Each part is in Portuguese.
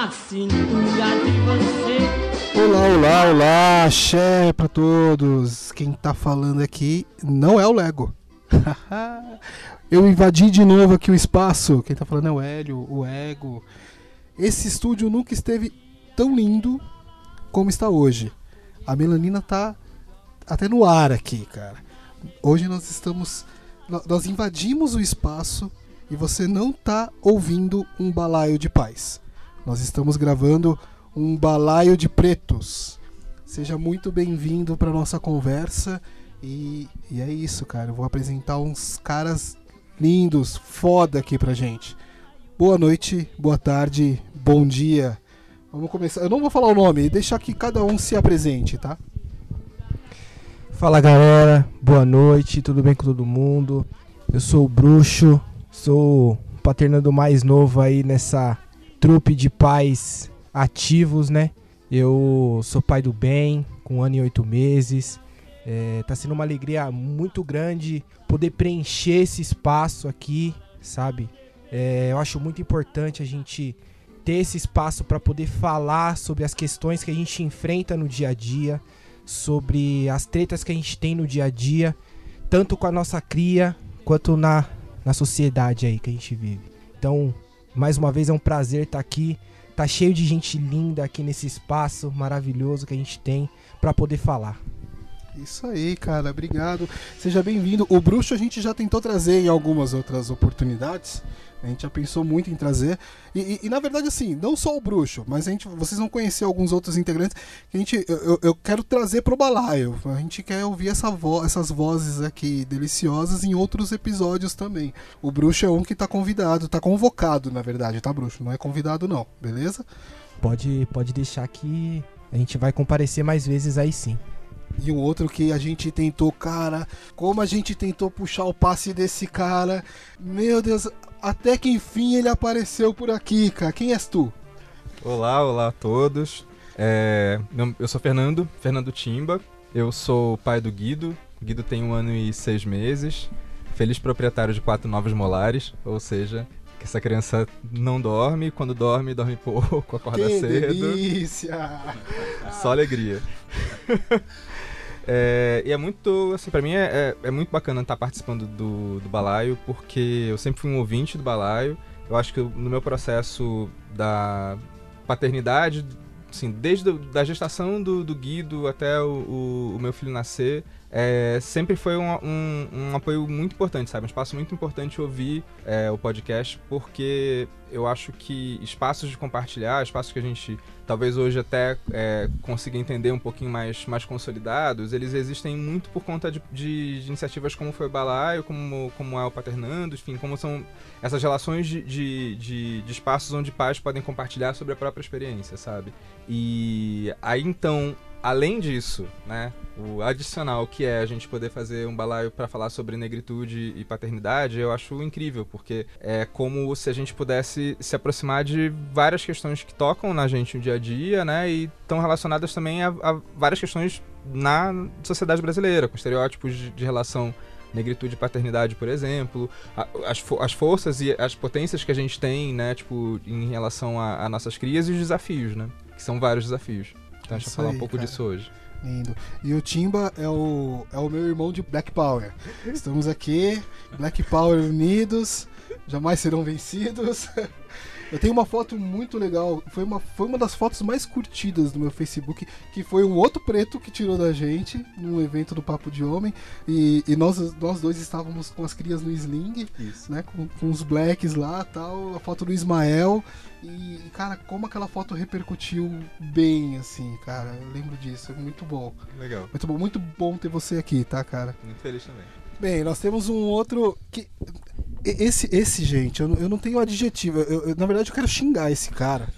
na cintura de você Olá, olá, olá, axé pra todos. Quem tá falando aqui não é o Lego. Eu invadi de novo aqui o espaço. Quem tá falando é o Hélio, o Ego. Esse estúdio nunca esteve tão lindo como está hoje. A melanina tá até no ar aqui, cara. Hoje nós estamos. nó- Nós invadimos o espaço e você não tá ouvindo um balaio de paz. Nós estamos gravando um balaio de pretos. Seja muito bem-vindo para nossa conversa. E, e é isso, cara. Eu vou apresentar uns caras lindos, foda aqui pra gente. Boa noite, boa tarde, bom dia. Vamos começar. Eu não vou falar o nome, deixar que cada um se apresente, tá? Fala galera, boa noite, tudo bem com todo mundo? Eu sou o Bruxo, sou o paternando mais novo aí nessa trupe de pais ativos, né? Eu sou pai do bem, com um ano e oito meses. É, tá sendo uma alegria muito grande poder preencher esse espaço aqui, sabe? É, eu acho muito importante a gente ter esse espaço para poder falar sobre as questões que a gente enfrenta no dia a dia, sobre as tretas que a gente tem no dia a dia, tanto com a nossa cria quanto na, na sociedade aí que a gente vive. Então, mais uma vez é um prazer estar aqui. Tá cheio de gente linda aqui nesse espaço maravilhoso que a gente tem para poder falar. Isso aí, cara, obrigado. Seja bem-vindo. O Bruxo a gente já tentou trazer em algumas outras oportunidades. A gente já pensou muito em trazer. E, e- e, na verdade, assim, não só o Bruxo, mas a gente, vocês vão conhecer alguns outros integrantes que a gente. Eu, eu- quero trazer pro balaio. A gente quer ouvir essa vo- essas vozes aqui deliciosas em outros episódios também. O Bruxo é um que tá convidado, tá convocado, na verdade, tá, Bruxo? Não é convidado, não, beleza? Pode, pode deixar que a gente vai comparecer mais vezes aí sim. E um outro que a gente tentou, cara, como a gente tentou puxar o passe desse cara. Meu Deus, até que enfim ele apareceu por aqui, cara. Quem és tu? Olá, olá a todos. É, eu sou Fernando, Fernando Timba. Eu sou pai do Guido. O Guido tem um ano e seis meses. Feliz proprietário de quatro novos molares, ou seja, que essa criança não dorme. Quando dorme, dorme pouco, acorda que cedo. delícia! Só alegria. É, e é muito, assim, pra mim é, é, é muito bacana estar participando do, do balaio, porque eu sempre fui um ouvinte do balaio. Eu acho que no meu processo da paternidade, assim, desde a da gestação do, do Guido até o, o- o meu filho nascer, é, sempre foi um, um- um apoio muito importante, sabe? Um espaço muito importante ouvir é, o podcast, porque eu acho que espaços de compartilhar, espaços que a gente talvez hoje até é, consiga entender um pouquinho mais, mais consolidados, eles existem muito por conta de, de- de iniciativas como foi o Balaio, como, como é o Paternando, enfim, como são essas relações de, de, de- de espaços onde pais podem compartilhar sobre a própria experiência, sabe? E aí então, além disso, né, o adicional que é a gente poder fazer um balaio para falar sobre negritude e paternidade, eu acho incrível, porque é como se a gente pudesse se aproximar de várias questões que tocam na gente no dia a dia, né, e estão relacionadas também a, a várias questões na sociedade brasileira, com estereótipos de, de relação negritude e paternidade, por exemplo, as, as forças e as potências que a gente tem, né, tipo, em relação a, a nossas crias e os desafios, né, que são vários desafios. A gente Isso vai falar um pouco cara. disso hoje. Lindo. E o Timba é o, é o meu irmão de Black Power. Estamos aqui, Black Power unidos, jamais serão vencidos. Eu tenho uma foto muito legal, foi uma, foi uma das fotos mais curtidas do meu Facebook, que foi um outro preto que tirou da gente num evento do Papo de Homem. E, e nós, nós dois estávamos com as crias no Sling, Isso. né? Com, com os blacks lá tal, a foto do Ismael. E, cara, como aquela foto repercutiu bem, assim, cara. Eu lembro disso, é muito bom. Legal. Muito bom, muito bom ter você aqui, tá, cara? Muito feliz também. Bem, nós temos um outro que. Esse, esse gente, eu não, eu não tenho adjetivo. Eu, eu- na verdade, eu quero xingar esse cara.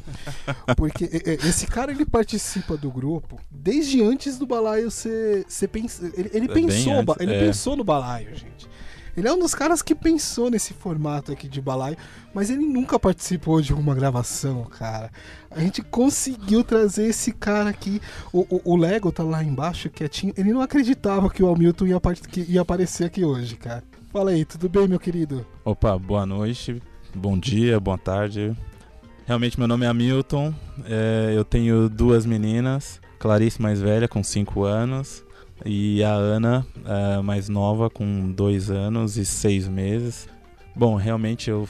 Porque esse cara, ele participa do grupo desde antes do balaio ser. ser pens... Ele, ele É pensou, antes, ele é. pensou no balaio, gente. Ele é um dos caras que pensou nesse formato aqui de balaio, mas ele nunca participou de uma gravação, cara. A gente conseguiu trazer esse cara aqui. O, o, o Lego tá lá embaixo, quietinho. Ele não acreditava que o Hamilton ia, ia aparecer aqui hoje, cara. Fala aí, tudo bem, meu querido? Opa, boa noite, bom dia, boa tarde. Realmente, meu nome é Hamilton. é, eu tenho duas meninas, Clarice mais velha, com 5 anos, e a Ana, é, mais nova, com 2 anos e 6 meses. Bom, realmente eu,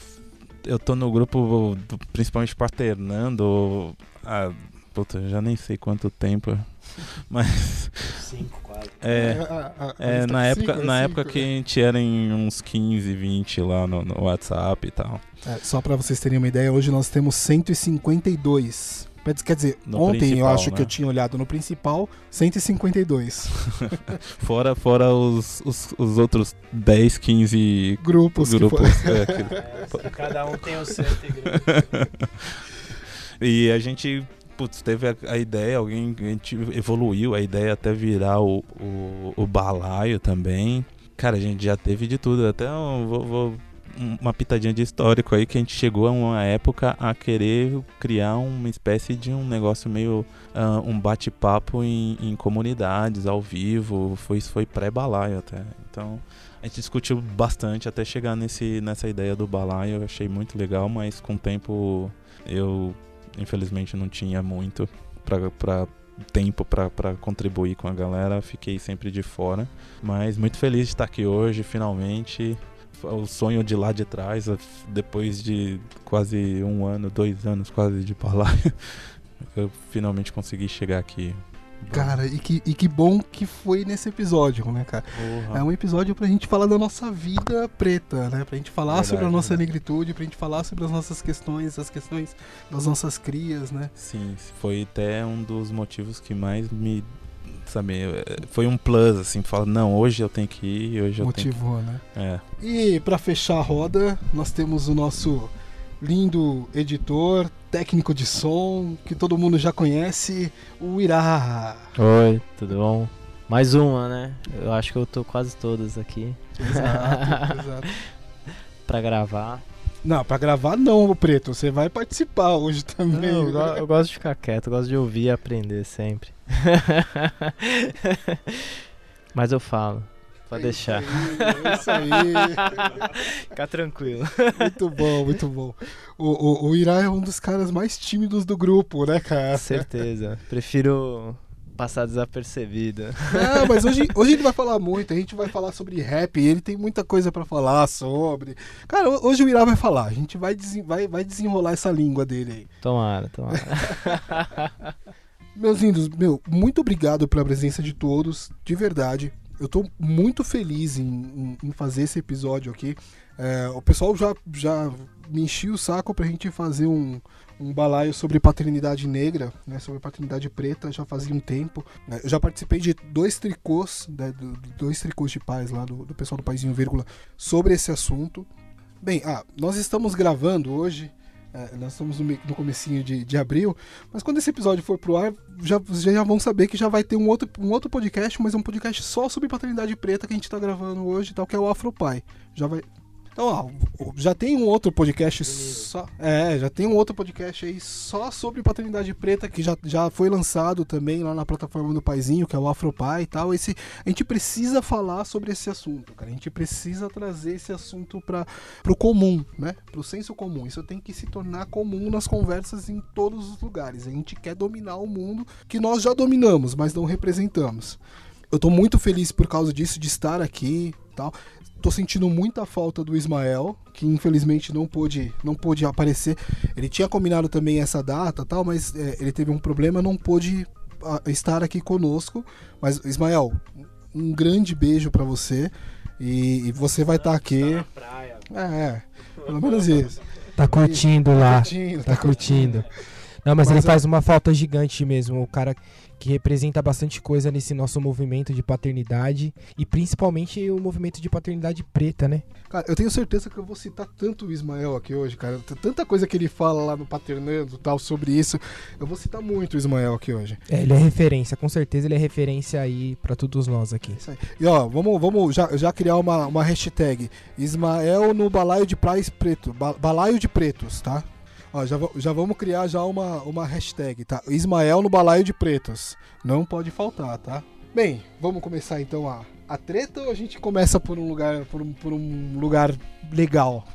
eu tô no grupo, do- principalmente paternando, há, puta, eu já nem sei quanto tempo, mas Cinco. É, a- a- a é, lista na é época, cinco, na é época que a gente era em uns 15, 20 lá no, no WhatsApp e tal. É, só pra vocês terem uma ideia, hoje nós temos 152. Quer dizer, No ontem eu acho né? que eu tinha olhado no principal, 152 Fora, fora os, os, os outros 10, 15 grupos. que grupos. foram- é, que- É, cada um tem o seu e a gente, putz, teve a, a ideia, alguém, a evoluiu a ideia até virar o, o, o balaio também. Cara, a gente já teve de tudo, até um, vou- vou- um- uma pitadinha de histórico aí que a gente chegou a uma época a querer criar uma espécie de um negócio meio ah, um bate-papo em, em comunidades ao vivo, foi foi pré-balaio até. Então, a gente discutiu bastante até chegar nesse nessa ideia do balaio, eu achei muito legal, mas com o tempo eu infelizmente não tinha muito pra, pra tempo pra contribuir com a galera, fiquei sempre de fora, mas muito feliz de estar aqui hoje, finalmente. O sonho de lá de trás, depois de quase um ano, dois anos quase de balaio, eu finalmente consegui chegar aqui. Cara, e que, e que bom que foi nesse episódio, né, cara? Porra. É um episódio pra gente falar da nossa vida preta, né? Pra gente falar Verdade, sobre a nossa verdade. negritude, pra gente falar sobre as nossas questões, as questões das nossas crias, né? Sim, foi até um dos motivos que mais me. Sabe, eh, foi um plus, assim, fala, não, hoje eu tenho que ir, hoje eu Motivou, né? tenho que. É. E pra fechar a roda, nós temos o nosso lindo editor, técnico de som, que todo mundo já conhece, o Irá. Oi, tudo bom? Mais uma, né? Eu acho que eu tô quase todas aqui Exato, exato. pra gravar. Não, pra gravar não, ô Preto. Você vai participar hoje também. Não, eu, go- eu gosto de ficar quieto, gosto de ouvir e aprender sempre. Mas eu falo, pode deixar. É isso aí. Ficar tranquilo. Muito bom, muito bom. O, o, o Irá é um dos caras mais tímidos do grupo, né, cara? Certeza. Prefiro passar desapercebido. Não, mas hoje, hoje ele vai falar muito. A gente vai falar sobre rap. Ele tem muita coisa pra falar sobre. Cara, ho- hoje o Irá vai falar. A gente vai, desen- vai, vai desenrolar essa língua dele aí. Tomara, tomara. Meus lindos, meu, muito obrigado pela presença de todos, de verdade. Eu tô muito feliz em, em- fazer esse episódio aqui. É, o pessoal já, já me enchia o saco pra gente fazer um, um balaio sobre paternidade negra, né, sobre paternidade preta, já fazia um tempo. né. Eu já participei de dois tricôs, né, do- do- dois tricôs de paz lá do, do pessoal do Paizinho Vírgula, sobre esse assunto. Bem, ah, nós estamos gravando hoje, é, nós estamos no, no comecinho de, de abril, mas quando esse episódio for pro ar, já, já vão saber que já vai ter um outro, um outro podcast, mas é um podcast só sobre paternidade preta que a gente tá gravando hoje, tal, que é o Afropai. Já vai. Então, ó, já tem um outro podcast só. É, já tem um outro podcast aí só sobre paternidade preta que já, já foi lançado também lá na plataforma do Paizinho, que é o Afropai e tal. Esse, a gente precisa falar sobre esse assunto, cara. A gente precisa trazer esse assunto para pro comum, né? Pro senso comum. Isso tem que se tornar comum nas conversas em todos os lugares. A gente quer dominar o mundo que nós já dominamos, mas não representamos. Eu tô muito feliz por causa disso, de estar aqui tal. Tô sentindo muita falta do Ismael, que infelizmente não pôde, não pôde aparecer. Ele tinha combinado também essa data tal, mas é, ele teve um problema, não pôde ah, estar aqui conosco. Mas, Ismael, um grande beijo pra você. E, e você vai estar aqui. É, é, pelo menos isso. Tá curtindo lá. Curtindo, Tá curtindo. Não, mas, Mas ele eu- faz uma falta gigante mesmo. O cara que representa bastante coisa nesse nosso movimento de paternidade. E principalmente o movimento de paternidade preta, né? Cara, eu tenho certeza que eu vou citar tanto o Ismael aqui hoje, cara. Tanta coisa que ele fala lá no Paternando tal sobre isso. Eu vou citar muito o Ismael aqui hoje. É, ele é referência, com certeza ele é referência aí pra todos nós aqui. E ó, vamos, vamos já, já criar uma, uma hashtag. Ismael no balaio de praias preto. Ba- balaio de pretos, tá? Ó, já, já vamos criar já uma, uma hashtag, tá? Ismael no balaio de pretos. Não pode faltar, tá? Bem, vamos começar então a, a treta ou a gente começa por um lugar, por um, por um lugar legal?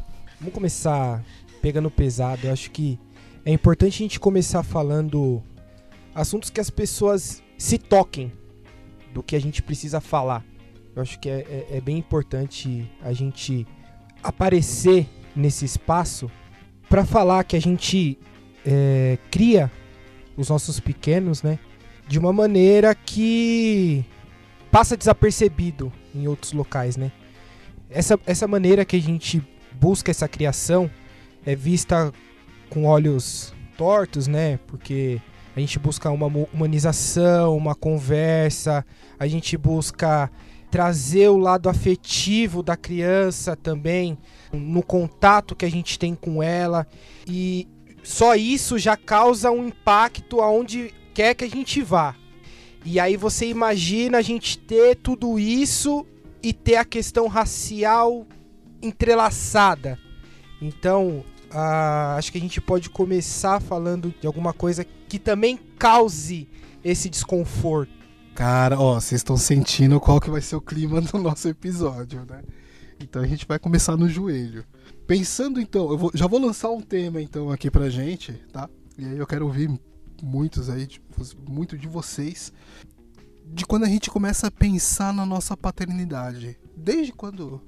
Vamos começar pegando pesado. Eu acho que é importante a gente começar falando assuntos que as pessoas se toquem do que a gente precisa falar. Eu acho que é, é- é bem importante a gente aparecer nesse espaço para falar que a gente é, cria os nossos pequenos, né, de uma maneira que passa desapercebido em outros locais, né? Essa, essa maneira que a gente busca essa criação é vista com olhos tortos, né? Porque a gente busca uma humanização, uma conversa, a gente busca trazer o lado afetivo da criança também no contato que a gente tem com ela e só isso já causa um impacto aonde quer que a gente vá. E aí você imagina a gente ter tudo isso e ter a questão racial entrelaçada. Então, ah, acho que a gente pode começar falando de alguma coisa que também cause esse desconforto. Cara, ó, vocês estão sentindo qual que vai ser o clima do nosso episódio, né? Então a gente vai começar no joelho. Pensando então, eu vou- já vou lançar um tema então aqui pra gente, tá? E aí eu quero ouvir muitos aí, muito de vocês, de quando a gente começa a pensar na nossa paternidade. Desde quando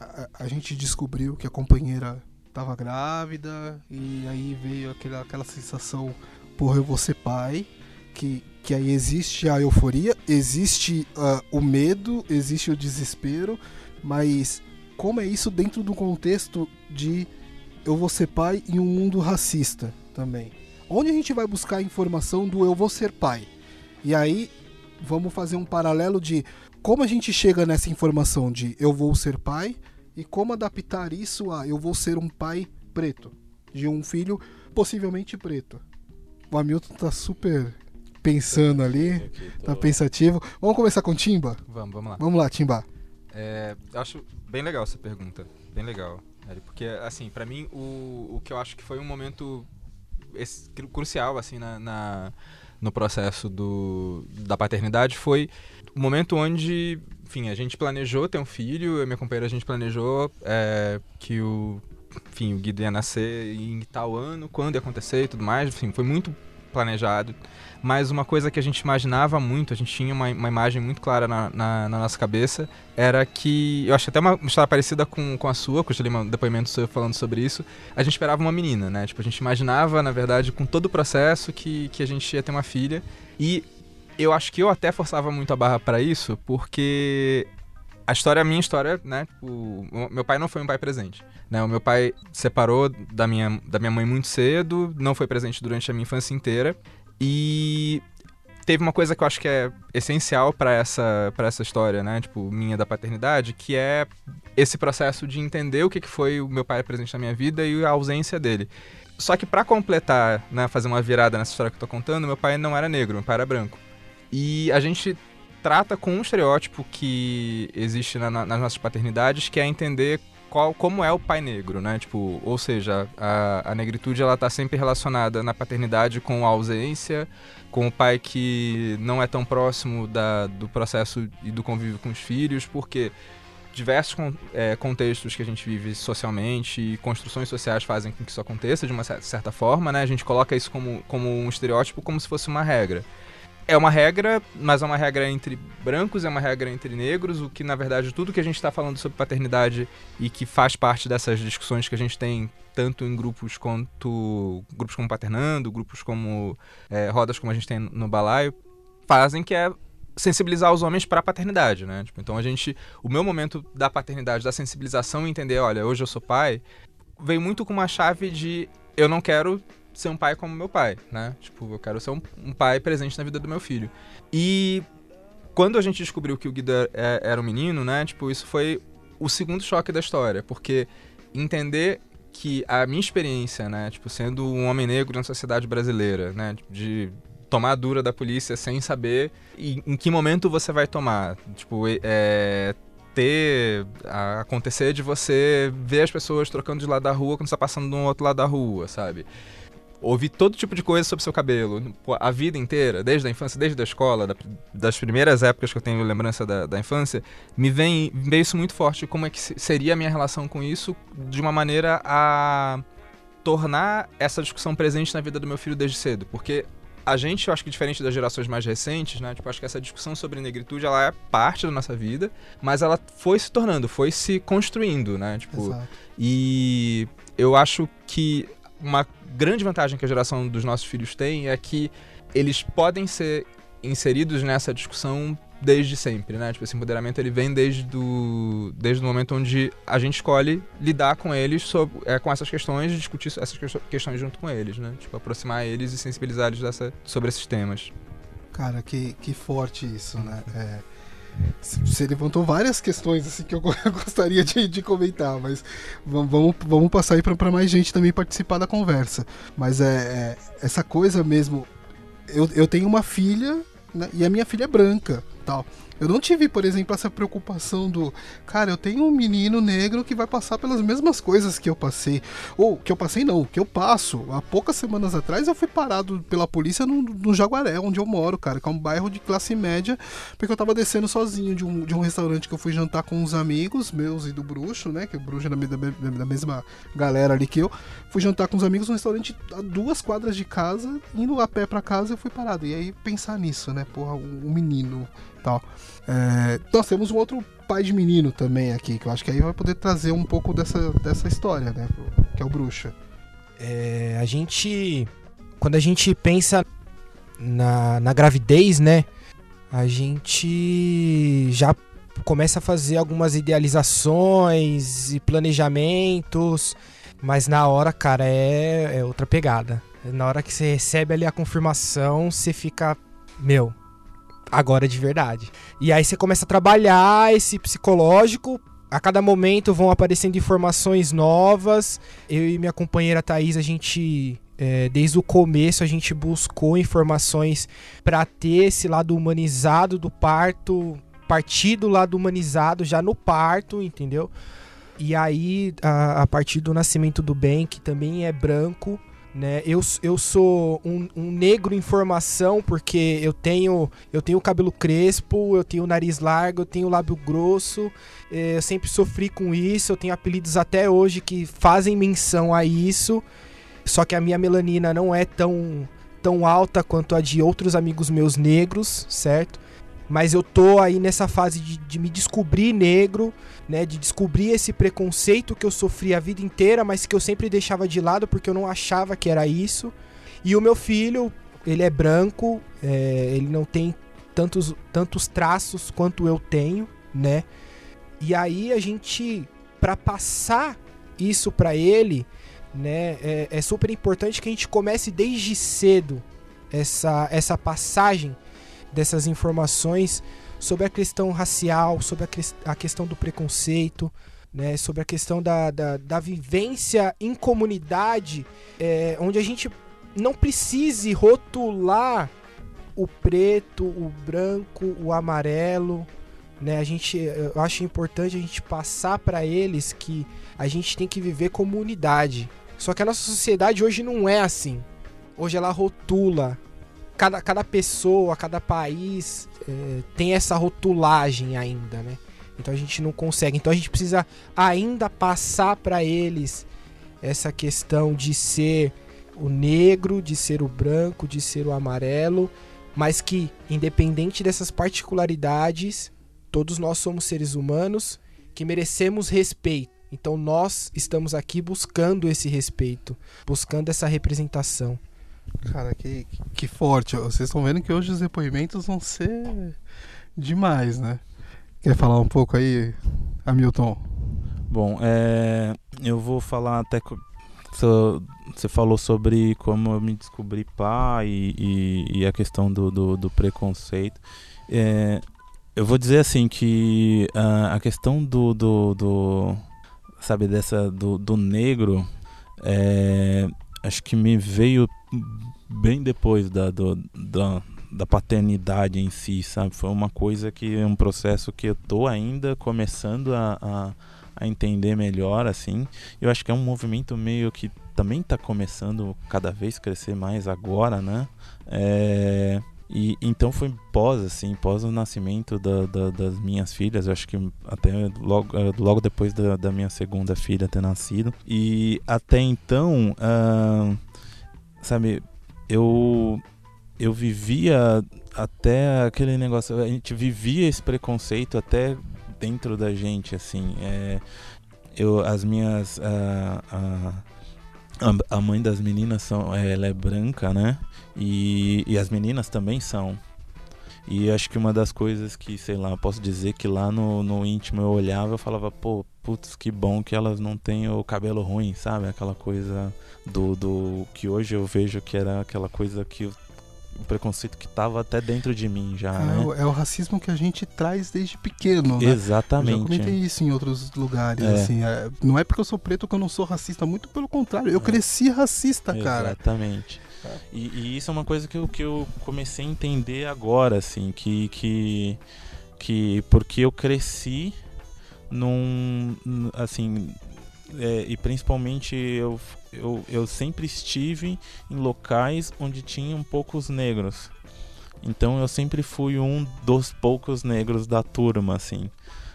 a, a- a gente descobriu que a companheira tava grávida e aí veio aquela, aquela sensação, porra, eu vou ser pai que, que aí existe a euforia, existe ah, o medo, existe o desespero, mas como é isso dentro do contexto de eu vou ser pai em um mundo racista também? Onde a gente vai buscar a informação do eu vou ser pai? E aí vamos fazer um paralelo de como a gente chega nessa informação de eu vou ser pai e como adaptar isso a eu vou ser um pai preto, de um filho possivelmente preto. O Hamilton tá super pensando ali, tá pensativo. Vamos começar com Timba? Vamos, vamos lá. Vamos lá, Timba. É, eu acho bem legal essa pergunta. Bem legal. Porque, assim, pra mim, o, o que eu acho que foi um momento esse- crucial, assim, na, na- no processo do, da paternidade foi o momento onde, enfim, a gente planejou ter um filho, eu e minha companheira, a gente planejou é, que o, enfim, o Guido ia nascer em tal ano, quando ia acontecer e tudo mais, enfim, foi muito planejado. Mas uma coisa que a gente imaginava muito, a gente tinha uma, uma imagem muito clara na, na, na nossa cabeça, era que. Eu acho até uma história parecida com, com a sua, que eu li um depoimento seu falando sobre isso. A gente esperava uma menina, né? Tipo, a gente imaginava, na verdade, com todo o processo, que, que a gente ia ter uma filha. E eu acho que eu até forçava muito a barra para isso, porque a história, a minha história, né? Tipo, o meu pai não foi um pai presente. Né? O meu pai separou da minha, da minha mãe muito cedo, não foi presente durante a minha infância inteira. E teve uma coisa que eu acho que é essencial para essa, essa história, né? Tipo, minha da paternidade, que é esse processo de entender o que que foi o meu pai presente na minha vida e a ausência dele. Só que para completar, né, fazer uma virada nessa história que eu tô contando, meu pai não era negro, meu pai era branco. E a gente trata com um estereótipo que existe na- na- nas nossas paternidades, que é entender qual, como é o pai negro, né? Tipo, ou seja, a, a negritude ela tá sempre relacionada na paternidade com a ausência, com o pai que não é tão próximo da, do processo e do convívio com os filhos, porque diversos é, contextos que a gente vive socialmente e construções sociais fazem com que isso aconteça de uma cer- certa forma, né? A gente coloca isso como, como um estereótipo, como se fosse uma regra. É uma regra, mas é uma regra entre brancos, é uma regra entre negros, o que na verdade tudo que a gente está falando sobre paternidade e que faz parte dessas discussões que a gente tem tanto em grupos quanto grupos como Paternando, grupos como é, rodas como a gente tem no balaio, fazem que é sensibilizar os homens para a paternidade, né? Tipo, então a gente, o meu momento da paternidade, da sensibilização entender, olha, hoje eu sou pai, veio muito com uma chave de eu não quero ser um pai como meu pai, né? Tipo, eu quero ser um, um pai presente na vida do meu filho. E quando a gente descobriu que o Guido é- era um menino, né? Tipo, isso foi o segundo choque da história, porque entender que a minha experiência, né, tipo, sendo um homem negro na sociedade brasileira, né, de tomar dura da polícia sem saber em, em que momento você vai tomar, tipo, é, ter a- acontecer de você ver as pessoas trocando de lado da rua quando você tá passando do outro lado da rua, sabe? Ouvir todo tipo de coisa sobre seu cabelo, a vida inteira, desde a infância, desde a escola, da- das primeiras épocas que eu tenho lembrança da, da infância, me vem, me veio isso muito forte como é que se- seria a minha relação com isso de uma maneira a tornar essa discussão presente na vida do meu filho desde cedo, porque a gente, eu acho que diferente das gerações mais recentes, né, tipo, acho que essa discussão sobre negritude, ela é parte da nossa vida, mas ela foi se tornando, foi se construindo, né, tipo, Exato. e eu acho que uma grande vantagem que a geração dos nossos filhos tem é que eles podem ser inseridos nessa discussão desde sempre, né? Tipo, esse empoderamento ele vem desde, do, desde o momento onde a gente escolhe lidar com eles sobre, é, com essas questões discutir essas questões- junto com eles, né? Tipo, aproximar eles e sensibilizar eles dessa, sobre esses temas. Cara, que, que forte isso, né? É, você levantou várias questões assim que eu go- gostaria de, de comentar, mas vam- vamos, vamos passar aí para mais gente também participar da conversa. Mas é, é, essa coisa mesmo. Eu, eu tenho uma filha né, e a minha filha é branca, tal. Eu não tive, por exemplo, essa preocupação do, cara, eu tenho um menino negro que vai passar pelas mesmas coisas que eu passei. Ou que eu passei não, que eu passo. Há poucas semanas atrás eu fui parado pela polícia no, no Jaguaré, onde eu moro, cara, que é um bairro de classe média, porque eu tava descendo sozinho de um, de um restaurante que eu fui jantar com uns amigos meus e do Bruxo, né? Que o Bruxo é da, da, da mesma galera ali que eu. Fui jantar com uns amigos num restaurante a duas quadras de casa, indo a pé pra casa eu fui parado. E aí pensar nisso, né? Porra, um menino tal. É, nós temos um outro pai de menino também aqui, que eu acho que aí vai poder trazer um pouco dessa, dessa história, né? Que é o Bruxa. É, a gente. Quando a gente pensa na, na gravidez, né? A gente já começa a fazer algumas idealizações e planejamentos, mas na hora, cara, é, é outra pegada. Na hora que você recebe ali a confirmação, você fica, meu, agora de verdade. E aí você começa a trabalhar esse psicológico. A cada momento vão aparecendo informações novas. Eu e minha companheira Thaís, a gente, é, desde o começo, a gente buscou informações para ter esse lado humanizado do parto, partir do lado humanizado já no parto, entendeu? E aí, a, a partir do nascimento do bem, que também é branco, né? Eu, eu sou um, um negro em formação porque eu tenho eu tenho cabelo crespo, eu tenho nariz largo, eu tenho lábio grosso. eh, Eu sempre sofri com isso. Eu tenho apelidos até hoje que fazem menção a isso. Só que a minha melanina não é tão tão alta quanto a de outros amigos meus negros, certo? Mas eu tô aí nessa fase de, de me descobrir negro, né? De descobrir esse preconceito que eu sofri a vida inteira, mas que eu sempre deixava de lado porque eu não achava que era isso. E o meu filho, ele é branco, é, ele não tem tantos, tantos traços quanto eu tenho, né? E aí a gente, para passar isso para ele, né? É, é super importante que a gente comece desde cedo essa, essa passagem dessas informações sobre a questão racial, sobre a, ques- a questão do preconceito, né, sobre a questão da, da, da vivência em comunidade, é, onde a gente não precise rotular o preto, o branco, o amarelo. Né, a gente, eu acho importante a gente passar para eles que a gente tem que viver como unidade. Só que a nossa sociedade hoje não é assim. Hoje ela rotula cada, cada pessoa, cada país é, tem essa rotulagem ainda, né? Então a gente não consegue. Então a gente precisa ainda passar para eles essa questão de ser o negro, de ser o branco, de ser o amarelo, mas que independente dessas particularidades, todos nós somos seres humanos que merecemos respeito. Então nós estamos aqui buscando esse respeito, buscando essa representação. Cara, que, que forte. Vocês estão vendo que hoje os depoimentos vão ser demais, né? Quer falar um pouco aí, Hamilton? Bom, é, eu vou falar até você falou sobre como eu me descobri pai e, e, e a questão do, do, do preconceito. É, eu vou dizer assim que uh, a questão do, do, do, sabe dessa do, do negro é, acho que me veio bem depois da, do, da, da paternidade em si, sabe? Foi uma coisa que é um processo que eu tô ainda começando a, a, a entender melhor, assim. Eu acho que é um movimento meio que também está começando cada vez crescer mais agora, né? É, e então foi pós, assim, pós o nascimento da, da, das minhas filhas, eu acho que até logo, eh, logo depois da, da minha segunda filha ter nascido. E até então, uh, sabe, eu, eu vivia até aquele negócio, a gente vivia esse preconceito até dentro da gente, assim. É, eu, as minhas. Uh, uh, a, mãe das meninas são, ela é branca, né? E, e as meninas também são. E acho que uma das coisas que, sei lá, posso dizer que lá no, no íntimo eu olhava e falava, pô, putz, que bom que elas não têm o cabelo ruim, sabe? Aquela coisa do, do que hoje eu vejo que era aquela coisa que o preconceito que estava até dentro de mim já, é, né? O, é o racismo que a gente traz desde pequeno, né? Exatamente. Eu já comentei isso em outros lugares, é. assim. É, não é porque eu sou preto que eu não sou racista, muito pelo contrário. Eu é. cresci racista, cara. Exatamente. E, e, isso é uma coisa que eu, que eu comecei a entender agora, assim, que, que, que porque eu cresci num, assim, é, e principalmente eu, eu, eu sempre estive em locais onde tinham poucos negros. Então eu sempre fui um dos poucos negros da turma, assim.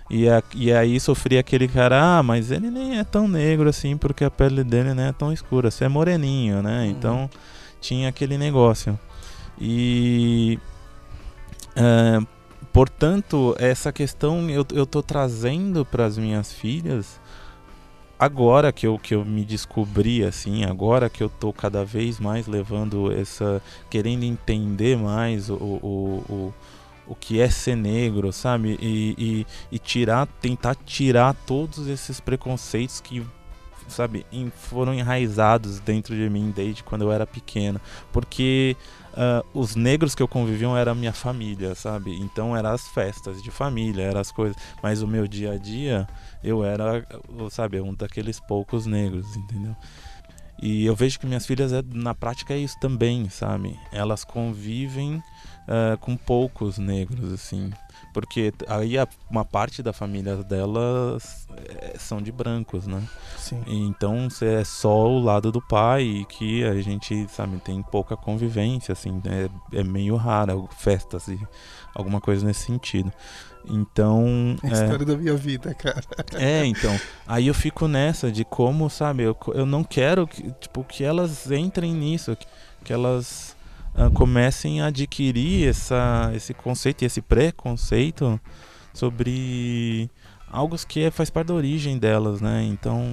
E, a, e aí sofri aquele cara, ah, mas ele nem é tão negro assim, porque a pele dele não é tão escura, você é moreninho, né? Uhum. Então tinha aquele negócio. E. Uh, portanto, essa questão eu, eu tô trazendo para as minhas filhas agora que eu, que eu me descobri assim, agora que eu tô cada vez mais levando essa. querendo entender mais o, o, o, o que é ser negro, sabe? E, e, e, tirar, tentar tirar todos esses preconceitos que sabe, foram enraizados dentro de mim desde quando eu era pequeno. Porque uh, os negros que eu conviviam era a minha família, sabe? Então eram as festas de família, eram as coisas. Mas o meu dia a dia, eu era, sabe, um daqueles poucos negros, entendeu? E eu vejo que minhas filhas, é, na prática, é isso também, sabe? Elas convivem uh, com poucos negros, assim. Porque aí uma parte da família delas é, são de brancos, né? Sim. Então é só o lado do pai que a gente, sabe, tem pouca convivência, assim, é, é meio raro festas e alguma coisa nesse sentido. Então. É a história da minha vida, cara. É, então. Aí eu fico nessa de como, sabe, eu, eu não quero que, tipo, que elas entrem nisso, que, que elas uh, comecem a adquirir essa, esse conceito e esse preconceito sobre algo que é, faz parte da origem delas, né? Então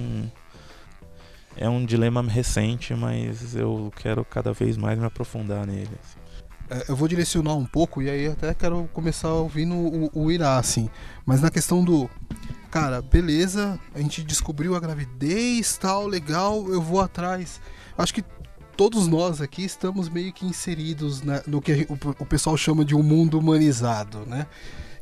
é um dilema recente, mas eu quero cada vez mais me aprofundar nele. Assim. É, eu vou direcionar um pouco e aí até quero começar ouvindo o, o Irá, assim. Mas na questão do. Cara, beleza, a gente descobriu a gravidez, tal, legal, eu vou atrás. Acho que todos nós aqui estamos meio que inseridos né, no que o, o, pessoal chama de um mundo humanizado, né?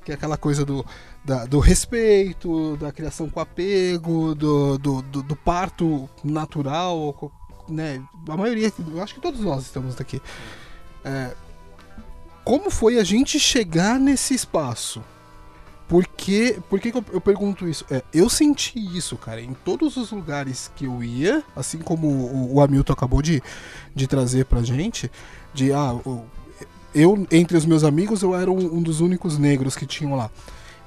Que é aquela coisa do, da, do respeito, da criação com apego, do, do, do, do parto natural, né? A maioria, eu acho que todos nós estamos daqui. É, como foi a gente chegar nesse espaço? Por que, por que, que eu, eu, pergunto isso? É, eu senti isso, cara, em todos os lugares que eu ia, assim como o, o Hamilton acabou de, de trazer pra gente, de ah, eu, entre os meus amigos, eu era um, um dos únicos negros que tinham lá.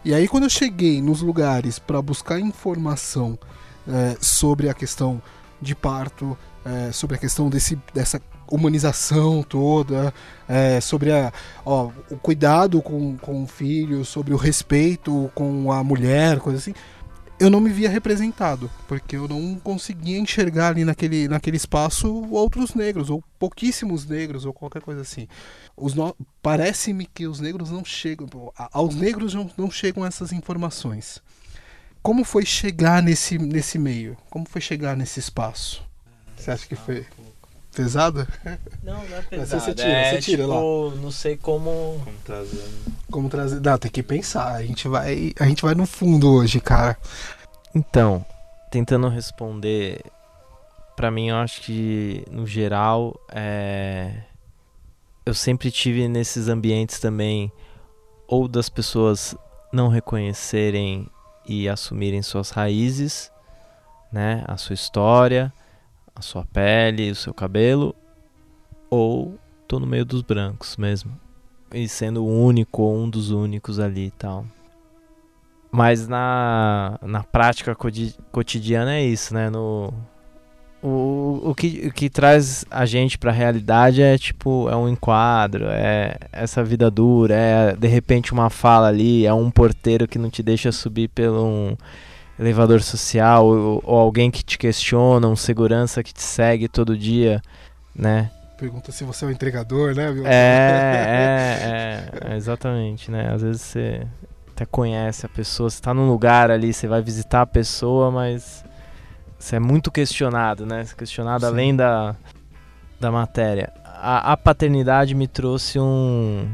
E aí, quando eu cheguei nos lugares para buscar informação é, sobre a questão de parto, é, sobre a questão desse, dessa humanização toda, é, sobre a, ó, o cuidado com, com o filho, sobre o respeito com a mulher, coisa assim, eu não me via representado, porque eu não conseguia enxergar ali naquele, naquele espaço outros negros, ou pouquíssimos negros, ou qualquer coisa assim. Parece-me que os negros não chegam, aos negros não, não chegam essas informações. Como foi chegar nesse, nesse meio? Como foi chegar nesse espaço? Você acha que foi pesado? Não, não é pesado. você tira, é, você tira tipo, não sei como. Como trazer. Como trazer. Não, tem que pensar. A gente vai, a gente vai no fundo hoje, cara. Então, tentando responder, pra mim eu acho que no geral é eu sempre tive nesses ambientes também ou das pessoas não reconhecerem e assumirem suas raízes, né, a sua história, a sua pele, o seu cabelo, ou tô no meio dos brancos mesmo. E sendo o único ou um dos únicos ali e tal. Mas na, na prática cotidiana é isso, né? No, o, o, que, o que traz a gente pra realidade é tipo, é um enquadro, é essa vida dura, é de repente uma fala ali, é um porteiro que não te deixa subir pelo um elevador social, ou, ou alguém que te questiona, um segurança que te segue todo dia, né? Pergunta se você é o entregador, né? É, é, é, exatamente, né? Às vezes você até conhece a pessoa, você tá num lugar ali, você vai visitar a pessoa, mas você é muito questionado, né? É Questionado Sim. além da, da matéria. A, a paternidade me trouxe um,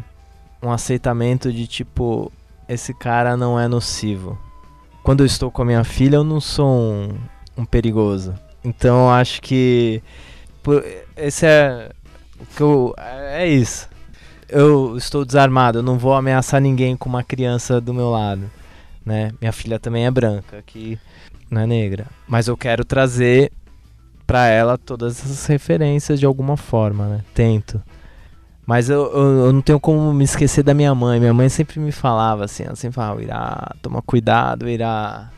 um aceitamento de tipo, esse cara não é nocivo. Quando eu estou com a minha filha, eu não sou um, um perigoso. Então acho que por- esse é o que eu, é isso. Eu estou desarmado, eu não vou ameaçar ninguém com uma criança do meu lado, né? Minha filha também é branca, que não é negra, mas eu quero trazer pra ela todas essas referências de alguma forma, né? Tento. Mas eu, eu, eu não tenho como me esquecer da minha mãe. Minha mãe sempre me falava assim, ela sempre falava, Irá, toma cuidado, Irá,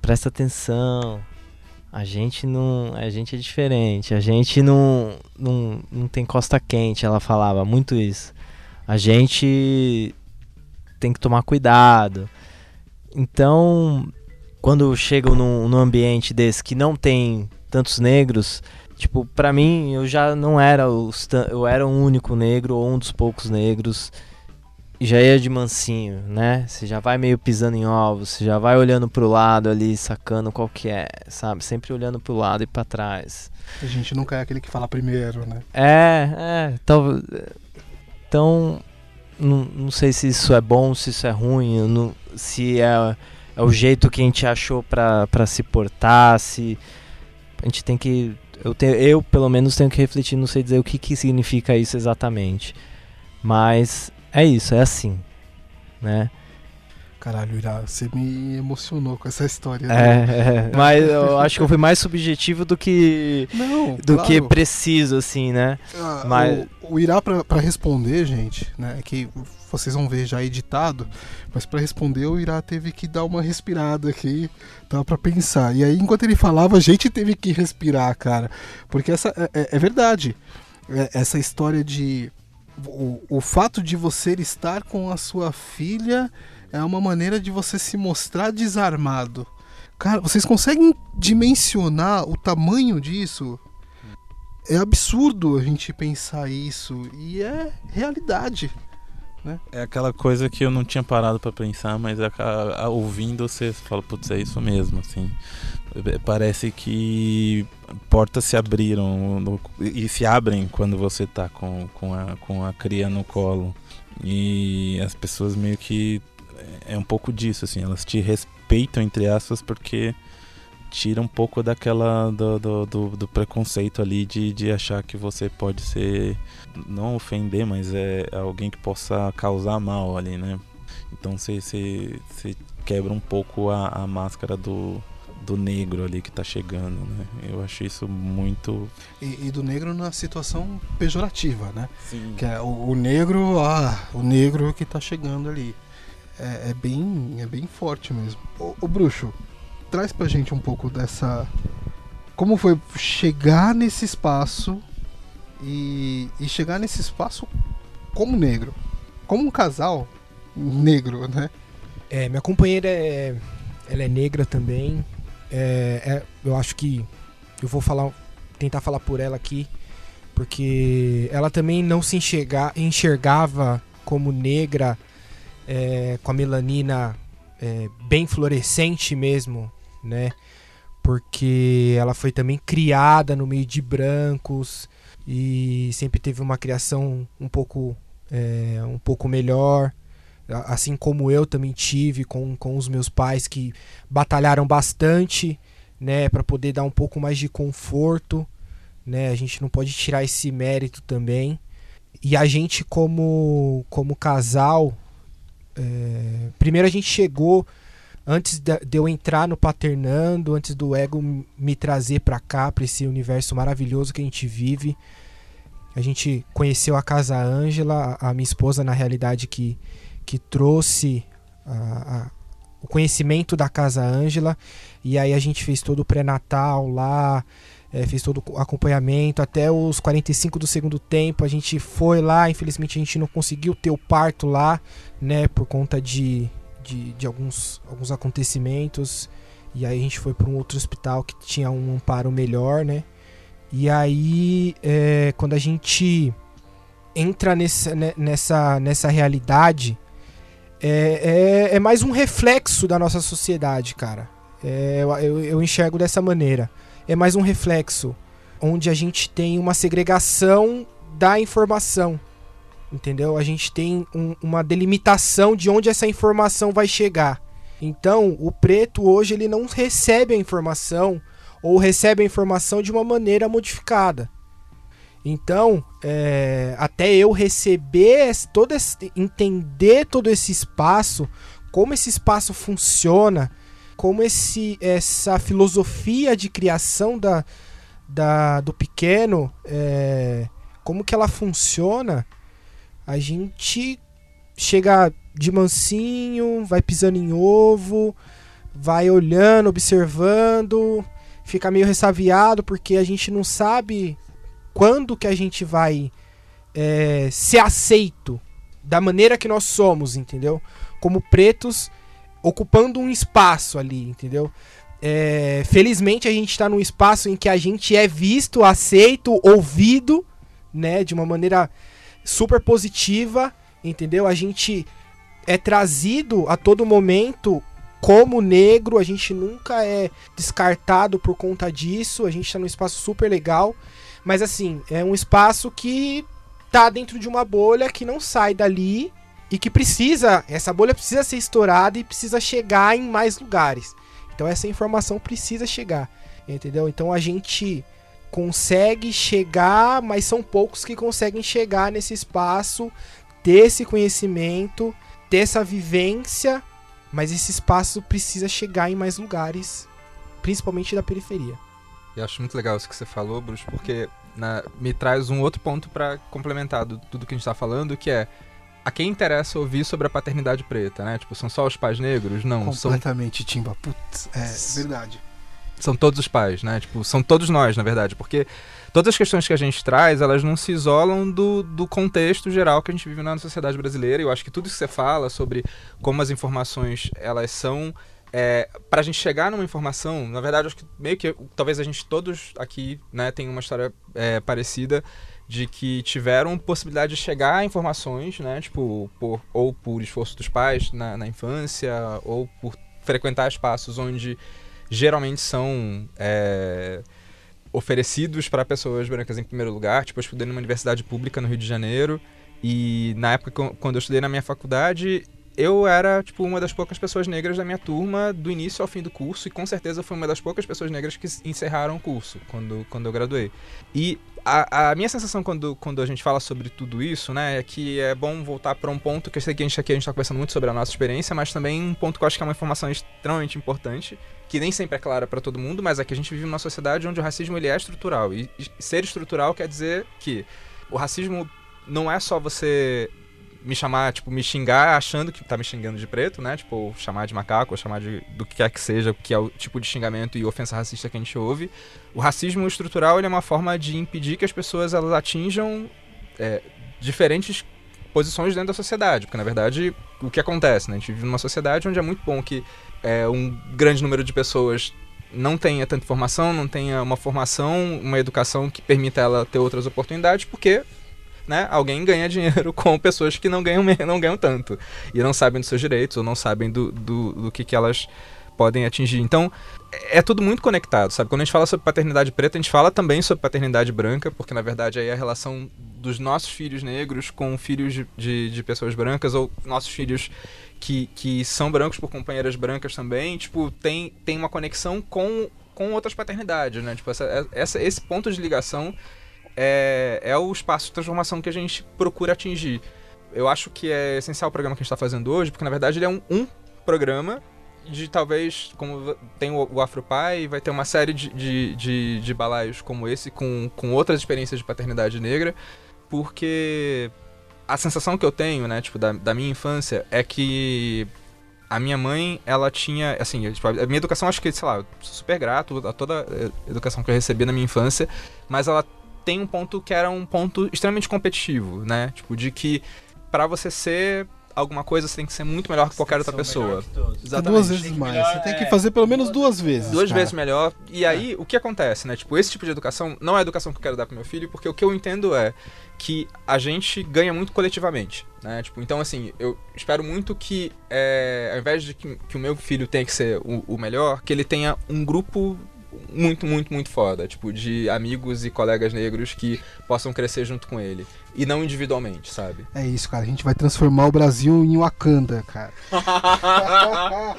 presta atenção. A gente não. A gente é diferente. A gente não, não, não tem costa quente, ela falava muito isso. A gente tem que tomar cuidado. Então, quando chegam num, num ambiente desse que não tem tantos negros, tipo, pra mim eu já não era tan- eu era um único negro ou um dos poucos negros e já ia de mansinho, né? Você já vai meio pisando em ovos, você já vai olhando pro lado ali, sacando qual que é, sabe? Sempre olhando pro lado e pra trás. A gente nunca é aquele que fala primeiro, né? É, é, então não, não sei se isso é bom, se isso é ruim, não- se é, é o jeito que a gente achou pra, pra se portar, se a gente tem que eu, tenho, eu pelo menos tenho que refletir, não sei dizer o que, que significa isso exatamente, mas é isso, é assim, né? Caralho, Irá, você me emocionou com essa história. né? É, é, mas eu acho que eu fui mais subjetivo do que Não, do claro. que preciso, assim, né? Ah, Mas- o, o Irá, pra, pra responder, gente, né, é que vocês vão ver já editado, mas pra responder o Irá teve que dar uma respirada aqui, tá, pra pensar. E aí, enquanto ele falava, a gente teve que respirar, cara, porque essa é, é- é verdade. Essa história de... O, o fato de você estar com a sua filha é uma maneira de você se mostrar desarmado. Cara, vocês conseguem dimensionar o tamanho disso? É absurdo a gente pensar isso e é realidade. É aquela coisa que eu não tinha parado pra pensar, mas a- a- a- ouvindo você fala, putz, é isso mesmo, assim. É, Parece que portas se abriram no- e se abrem quando você tá com, com, a, com a cria no colo. E as pessoas meio que. É um pouco disso, assim, elas te respeitam, entre aspas, porque tira um pouco daquela do, do, do- do preconceito ali de, de achar que você pode ser não ofender, mas é alguém que possa causar mal ali, né? Então você você- você quebra um pouco a, a máscara do, do negro ali que tá chegando, né? Eu acho isso muito. E, e do negro na situação pejorativa, né? Sim. Que é o, o negro, ah, o negro que tá chegando ali. É, é bem, é bem forte mesmo. Ô, ô Bruxo, traz pra gente um pouco dessa. Como foi chegar nesse espaço e, e chegar nesse espaço como negro? Como um casal negro, né? É, minha companheira é, ela é negra também. É, é, eu acho que eu vou falar, tentar falar por ela aqui, porque ela também não se enxerga, enxergava como negra, é, com a melanina é, bem fluorescente mesmo, né? porque ela foi também criada no meio de brancos e sempre teve uma criação um pouco, é, um pouco melhor. Assim como eu também tive com, com os meus pais que batalharam bastante né, para poder dar um pouco mais de conforto, né? A gente não pode tirar esse mérito também. E a gente como como casal, é, primeiro a gente chegou antes de, eu entrar no paternando, antes do ego me trazer para cá, para esse universo maravilhoso que a gente vive. A gente conheceu a casa Ângela, a minha esposa na realidade que que trouxe a, a, o conhecimento da casa Ângela e aí a gente fez todo o pré-natal lá, é, fez todo o acompanhamento até os 45 do segundo tempo. A gente foi lá, infelizmente a gente não conseguiu ter o parto lá, né, por conta de, de, de alguns, alguns acontecimentos. E aí a gente foi para um outro hospital que tinha um amparo melhor, né? E aí, é, quando a gente entra nessa, né, nessa, nessa realidade, é, é, é mais um reflexo da nossa sociedade, cara. É, eu, eu enxergo dessa maneira. É mais um reflexo onde a gente tem uma segregação da informação. Entendeu? A gente tem um, uma delimitação de onde essa informação vai chegar. Então, o preto hoje ele não recebe a informação ou recebe a informação de uma maneira modificada. Então, é, até eu receber todo esse, entender todo esse espaço, como esse espaço funciona, como esse, essa filosofia de criação da, da, do pequeno, é, como que ela funciona, a gente chega de mansinho, vai pisando em ovo, vai olhando, observando, fica meio ressaviado porque a gente não sabe quando que a gente vai é, ser aceito da maneira que nós somos, entendeu? Como pretos ocupando um espaço ali, entendeu? É, felizmente a gente está num espaço em que a gente é visto, aceito, ouvido, né, de uma maneira super positiva, entendeu? A gente é trazido a todo momento como negro, a gente nunca é descartado por conta disso, a gente está num espaço super legal, mas assim, é um espaço que tá dentro de uma bolha que não sai dali e que precisa, essa bolha precisa ser estourada e precisa chegar em mais lugares. Então essa informação precisa chegar, entendeu? Então a gente consegue chegar, mas são poucos que conseguem chegar nesse espaço, ter esse conhecimento, ter essa vivência, mas esse espaço precisa chegar em mais lugares, principalmente da periferia. Eu acho muito legal isso que você falou, Bruce, porque na, me traz um outro ponto para complementar do, tudo que a gente está falando, que é a quem interessa ouvir sobre a paternidade preta, né? Tipo, são só os pais negros? Não, Completamente, são... Timba. Putz, é verdade. São todos os pais, né? Tipo, são todos nós, na verdade, porque todas as questões que a gente traz, elas não se isolam do, do contexto geral que a gente vive na sociedade brasileira. E eu acho que tudo que você fala sobre como as informações, elas são... É, para a gente chegar numa informação, na verdade, acho que meio que talvez a gente todos aqui né, tenha uma história é, parecida de que tiveram possibilidade de chegar a informações, né? Tipo, por, ou por esforço dos pais na, na infância, ou por frequentar espaços onde geralmente são é, oferecidos para pessoas brancas em primeiro lugar. Tipo, eu estudei numa universidade pública no Rio de Janeiro e na época quando eu estudei na minha faculdade, eu era, tipo, uma das poucas pessoas negras da minha turma do início ao fim do curso e com certeza foi uma das poucas pessoas negras que encerraram o curso quando, quando eu graduei. E a, a, minha sensação quando, quando a gente fala sobre tudo isso, né, é que é bom voltar para um ponto que eu sei que a gente aqui a gente está conversando muito sobre a nossa experiência, mas também um ponto que eu acho que é uma informação extremamente importante, que nem sempre é clara para todo mundo, mas é que a gente vive numa sociedade onde o racismo ele é estrutural. E ser estrutural quer dizer que o racismo não é só você me chamar, tipo, me xingar achando que tá me xingando de preto, né? Tipo, chamar de macaco, ou chamar de do que quer que seja, que é o tipo de xingamento e ofensa racista que a gente ouve. O racismo estrutural ele é uma forma de impedir que as pessoas elas atinjam é, diferentes posições dentro da sociedade, porque na verdade o que acontece, né? A gente vive numa sociedade onde é muito bom que é, um grande número de pessoas não tenha tanta formação, não tenha uma formação, uma educação que permita ela ter outras oportunidades, porque né, alguém ganha dinheiro com pessoas que não ganham, não ganham tanto. E não sabem dos seus direitos, ou não sabem do, do, do que, que elas podem atingir. Então, é é tudo muito conectado, sabe? Quando a gente fala sobre paternidade preta, a gente fala também sobre paternidade branca, porque na verdade aí é a relação dos nossos filhos negros com filhos de, de, de pessoas brancas, ou nossos filhos que, que são brancos por companheiras brancas também, tipo, tem, tem uma conexão com, com outras paternidades, né? Tipo, essa, essa, esse ponto de ligação é, é o espaço de transformação que a gente procura atingir. Eu acho que é essencial o programa que a gente está fazendo hoje, porque na verdade ele é um, um programa de talvez, como tem o, Afropai, vai ter uma série de, de, de, de balaios como esse, com, com outras experiências de paternidade negra, porque a sensação que eu tenho, né, tipo, da, da minha infância, é que a minha mãe, ela tinha, assim, tipo, a minha educação, acho que, sei lá, sou super grato a toda a educação que eu recebi na minha infância, mas ela tem um ponto que era um ponto extremamente competitivo, né? Tipo, de que para você ser alguma coisa, você tem que ser muito melhor que qualquer outra pessoa. Duas vezes mais. Você tem que fazer pelo menos duas vezes. Duas cara. vezes melhor. E aí, o que acontece, né? Tipo, esse tipo de educação não é a educação que eu quero dar pro meu filho, porque o que eu entendo é que a gente ganha muito coletivamente, né? Tipo, então, assim, eu espero muito que, é, ao invés de que, que o meu filho tenha que ser o, o melhor, que ele tenha um grupo muito, muito, muito foda, tipo, de amigos e colegas negros que possam crescer junto com ele. E não individualmente, sabe? É isso, cara. A gente vai transformar o Brasil em Wakanda, cara.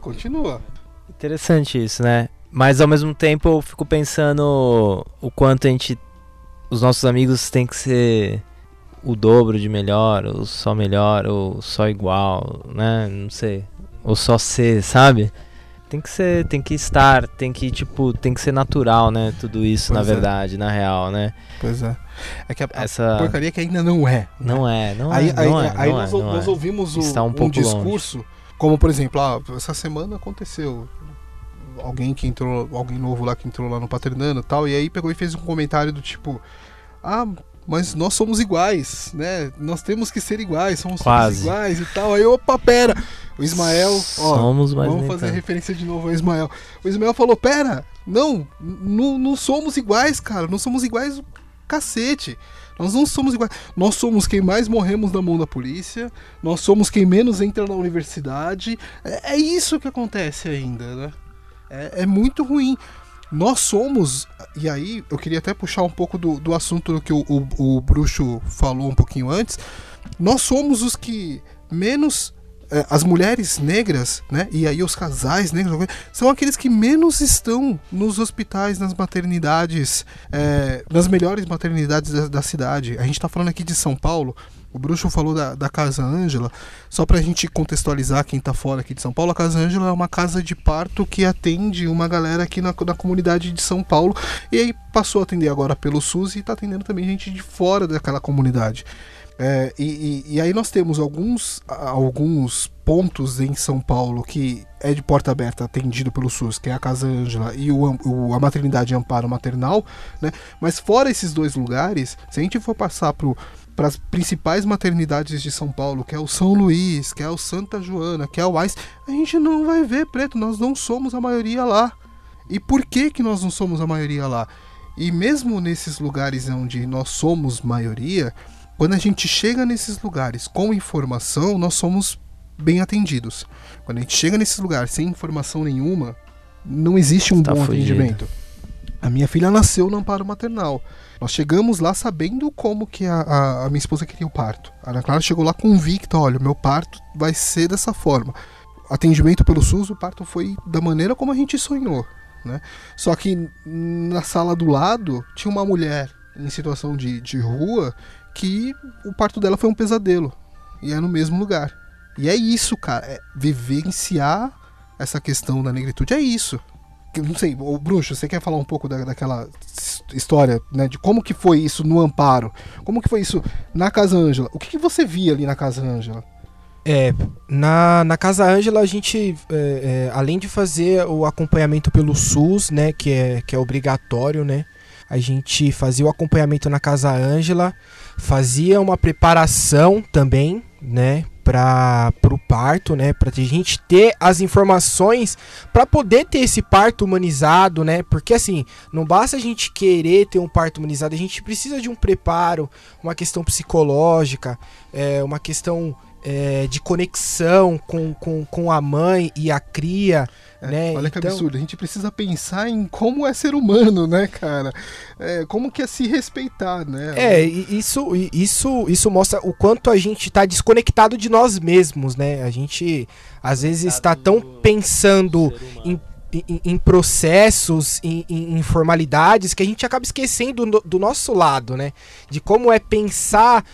Continua. Interessante isso, né? Mas ao mesmo tempo eu fico pensando o quanto a gente. Os nossos amigos têm que ser o dobro de melhor, ou só melhor, ou só igual, né? Não sei. Ou só ser, sabe? Tem que ser, tem que estar, tem que, tipo, tem que ser natural, né? Tudo isso, na Pois é. verdade, na real, né? Pois é. É que a, Essa. porcaria que ainda não é. Não é, não é. aí, não é, aí não nós, é, não nós é. ouvimos o- Está um um, discurso, como por exemplo, ah, essa semana aconteceu alguém que entrou, alguém novo lá que entrou lá no Paternando e tal, e aí pegou e fez um comentário do tipo, ah, mas nós somos iguais, né? Nós temos que ser iguais, somos Quase. iguais e tal. Aí, opa, pera. O Ismael, ó, Somos, mas vamos fazer tanto. referência de novo ao Ismael. O Ismael falou, pera, não, não, não somos iguais, cara, não somos iguais cacete. Nós não somos iguais. Nós somos quem mais morremos na mão da polícia. Nós somos quem menos entra na universidade. É, é isso que acontece ainda, né? É, é muito ruim. Nós somos. E aí, eu queria até puxar um pouco do, do assunto que o, o, o Bruxo falou um pouquinho antes. Nós somos os que menos. é, as mulheres negras, né? E aí os casais negros são aqueles que menos estão nos hospitais, nas maternidades, é, nas melhores maternidades da, da cidade. A gente tá falando aqui de São Paulo. O Bruxo falou da, da Casa Ângela. Só pra gente contextualizar quem tá fora aqui de São Paulo, a Casa Ângela é uma casa de parto que atende uma galera aqui na, na comunidade de São Paulo. E aí passou a atender agora pelo SUS e tá atendendo também gente de fora daquela comunidade. É, e, e- e aí nós temos alguns, a- alguns pontos em São Paulo que é de porta aberta atendido pelo SUS, que é a Casa Ângela e o, o- a maternidade Amparo Maternal, né? Mas fora esses dois lugares, se a gente for passar para as principais maternidades de São Paulo, que é o São Luís, que é o Santa Joana, que é o AIS, a gente não vai ver preto, nós não somos a maioria lá. E por que que nós não somos a maioria lá? E mesmo nesses lugares onde nós somos maioria, quando a gente chega nesses lugares com informação, nós somos bem atendidos. Quando a gente chega nesses lugares sem informação nenhuma, não existe um Tá bom fudido. atendimento. A minha filha nasceu no amparo maternal. Nós chegamos lá sabendo como que a, a- a minha esposa queria o parto. A Ana Clara chegou lá convicta, olha, meu parto vai ser dessa forma. Atendimento pelo SUS, o parto foi da maneira como a gente sonhou. Né? Só que na sala do lado tinha uma mulher em situação de, de rua que o parto dela foi um pesadelo. E é no mesmo lugar. E é isso, cara. É vivenciar essa questão da negritude. É isso. Não sei, o Bruxo, você quer falar um pouco da, daquela história, né? De como que foi isso no Amparo? Como que foi isso na Casa Ângela? O que, que você via ali na Casa Ângela? É, na, na Casa Ângela a gente, é, é, além de fazer o acompanhamento pelo SUS, né, que é, que é obrigatório, né, a gente fazia o acompanhamento na Casa Ângela, fazia uma preparação também, né, para o parto, né, para a gente ter as informações para poder ter esse parto humanizado, né, porque assim, não basta a gente querer ter um parto humanizado, a gente precisa de um preparo, uma questão psicológica, é, uma questão é, de conexão com, com, com a mãe e a cria. É, né? Olha que Então- absurdo. A gente precisa pensar em como é ser humano, né, cara? É, como que é se respeitar, né? É, e isso, e isso, isso mostra o quanto a gente tá desconectado de nós mesmos, né? A gente às vezes está tão pensando em, em, em processos, em, em, em formalidades, que a gente acaba esquecendo do, do nosso lado, né? De como é pensar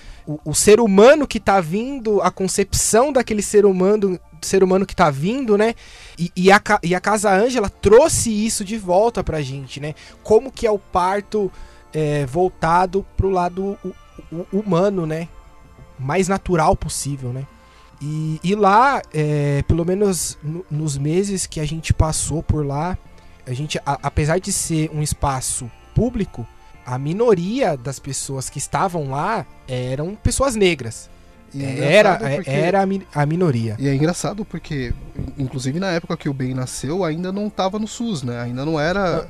o, ser humano que tá vindo, a concepção daquele ser humano, ser humano que tá vindo, né? E, e, a, e a Casa Ângela trouxe isso de volta pra gente, né? Como que é o parto é, voltado pro lado hu- hu- humano, né? Mais natural possível, né? E, e lá, é, pelo menos no- nos meses que a gente passou por lá, a gente, a- apesar de ser um espaço público, a minoria das pessoas que estavam lá eram pessoas negras. E é Era, porque- era a, mi- a minoria. E é engraçado porque, inclusive na época que o Ben nasceu, ainda não tava no SUS, né? Ainda não era.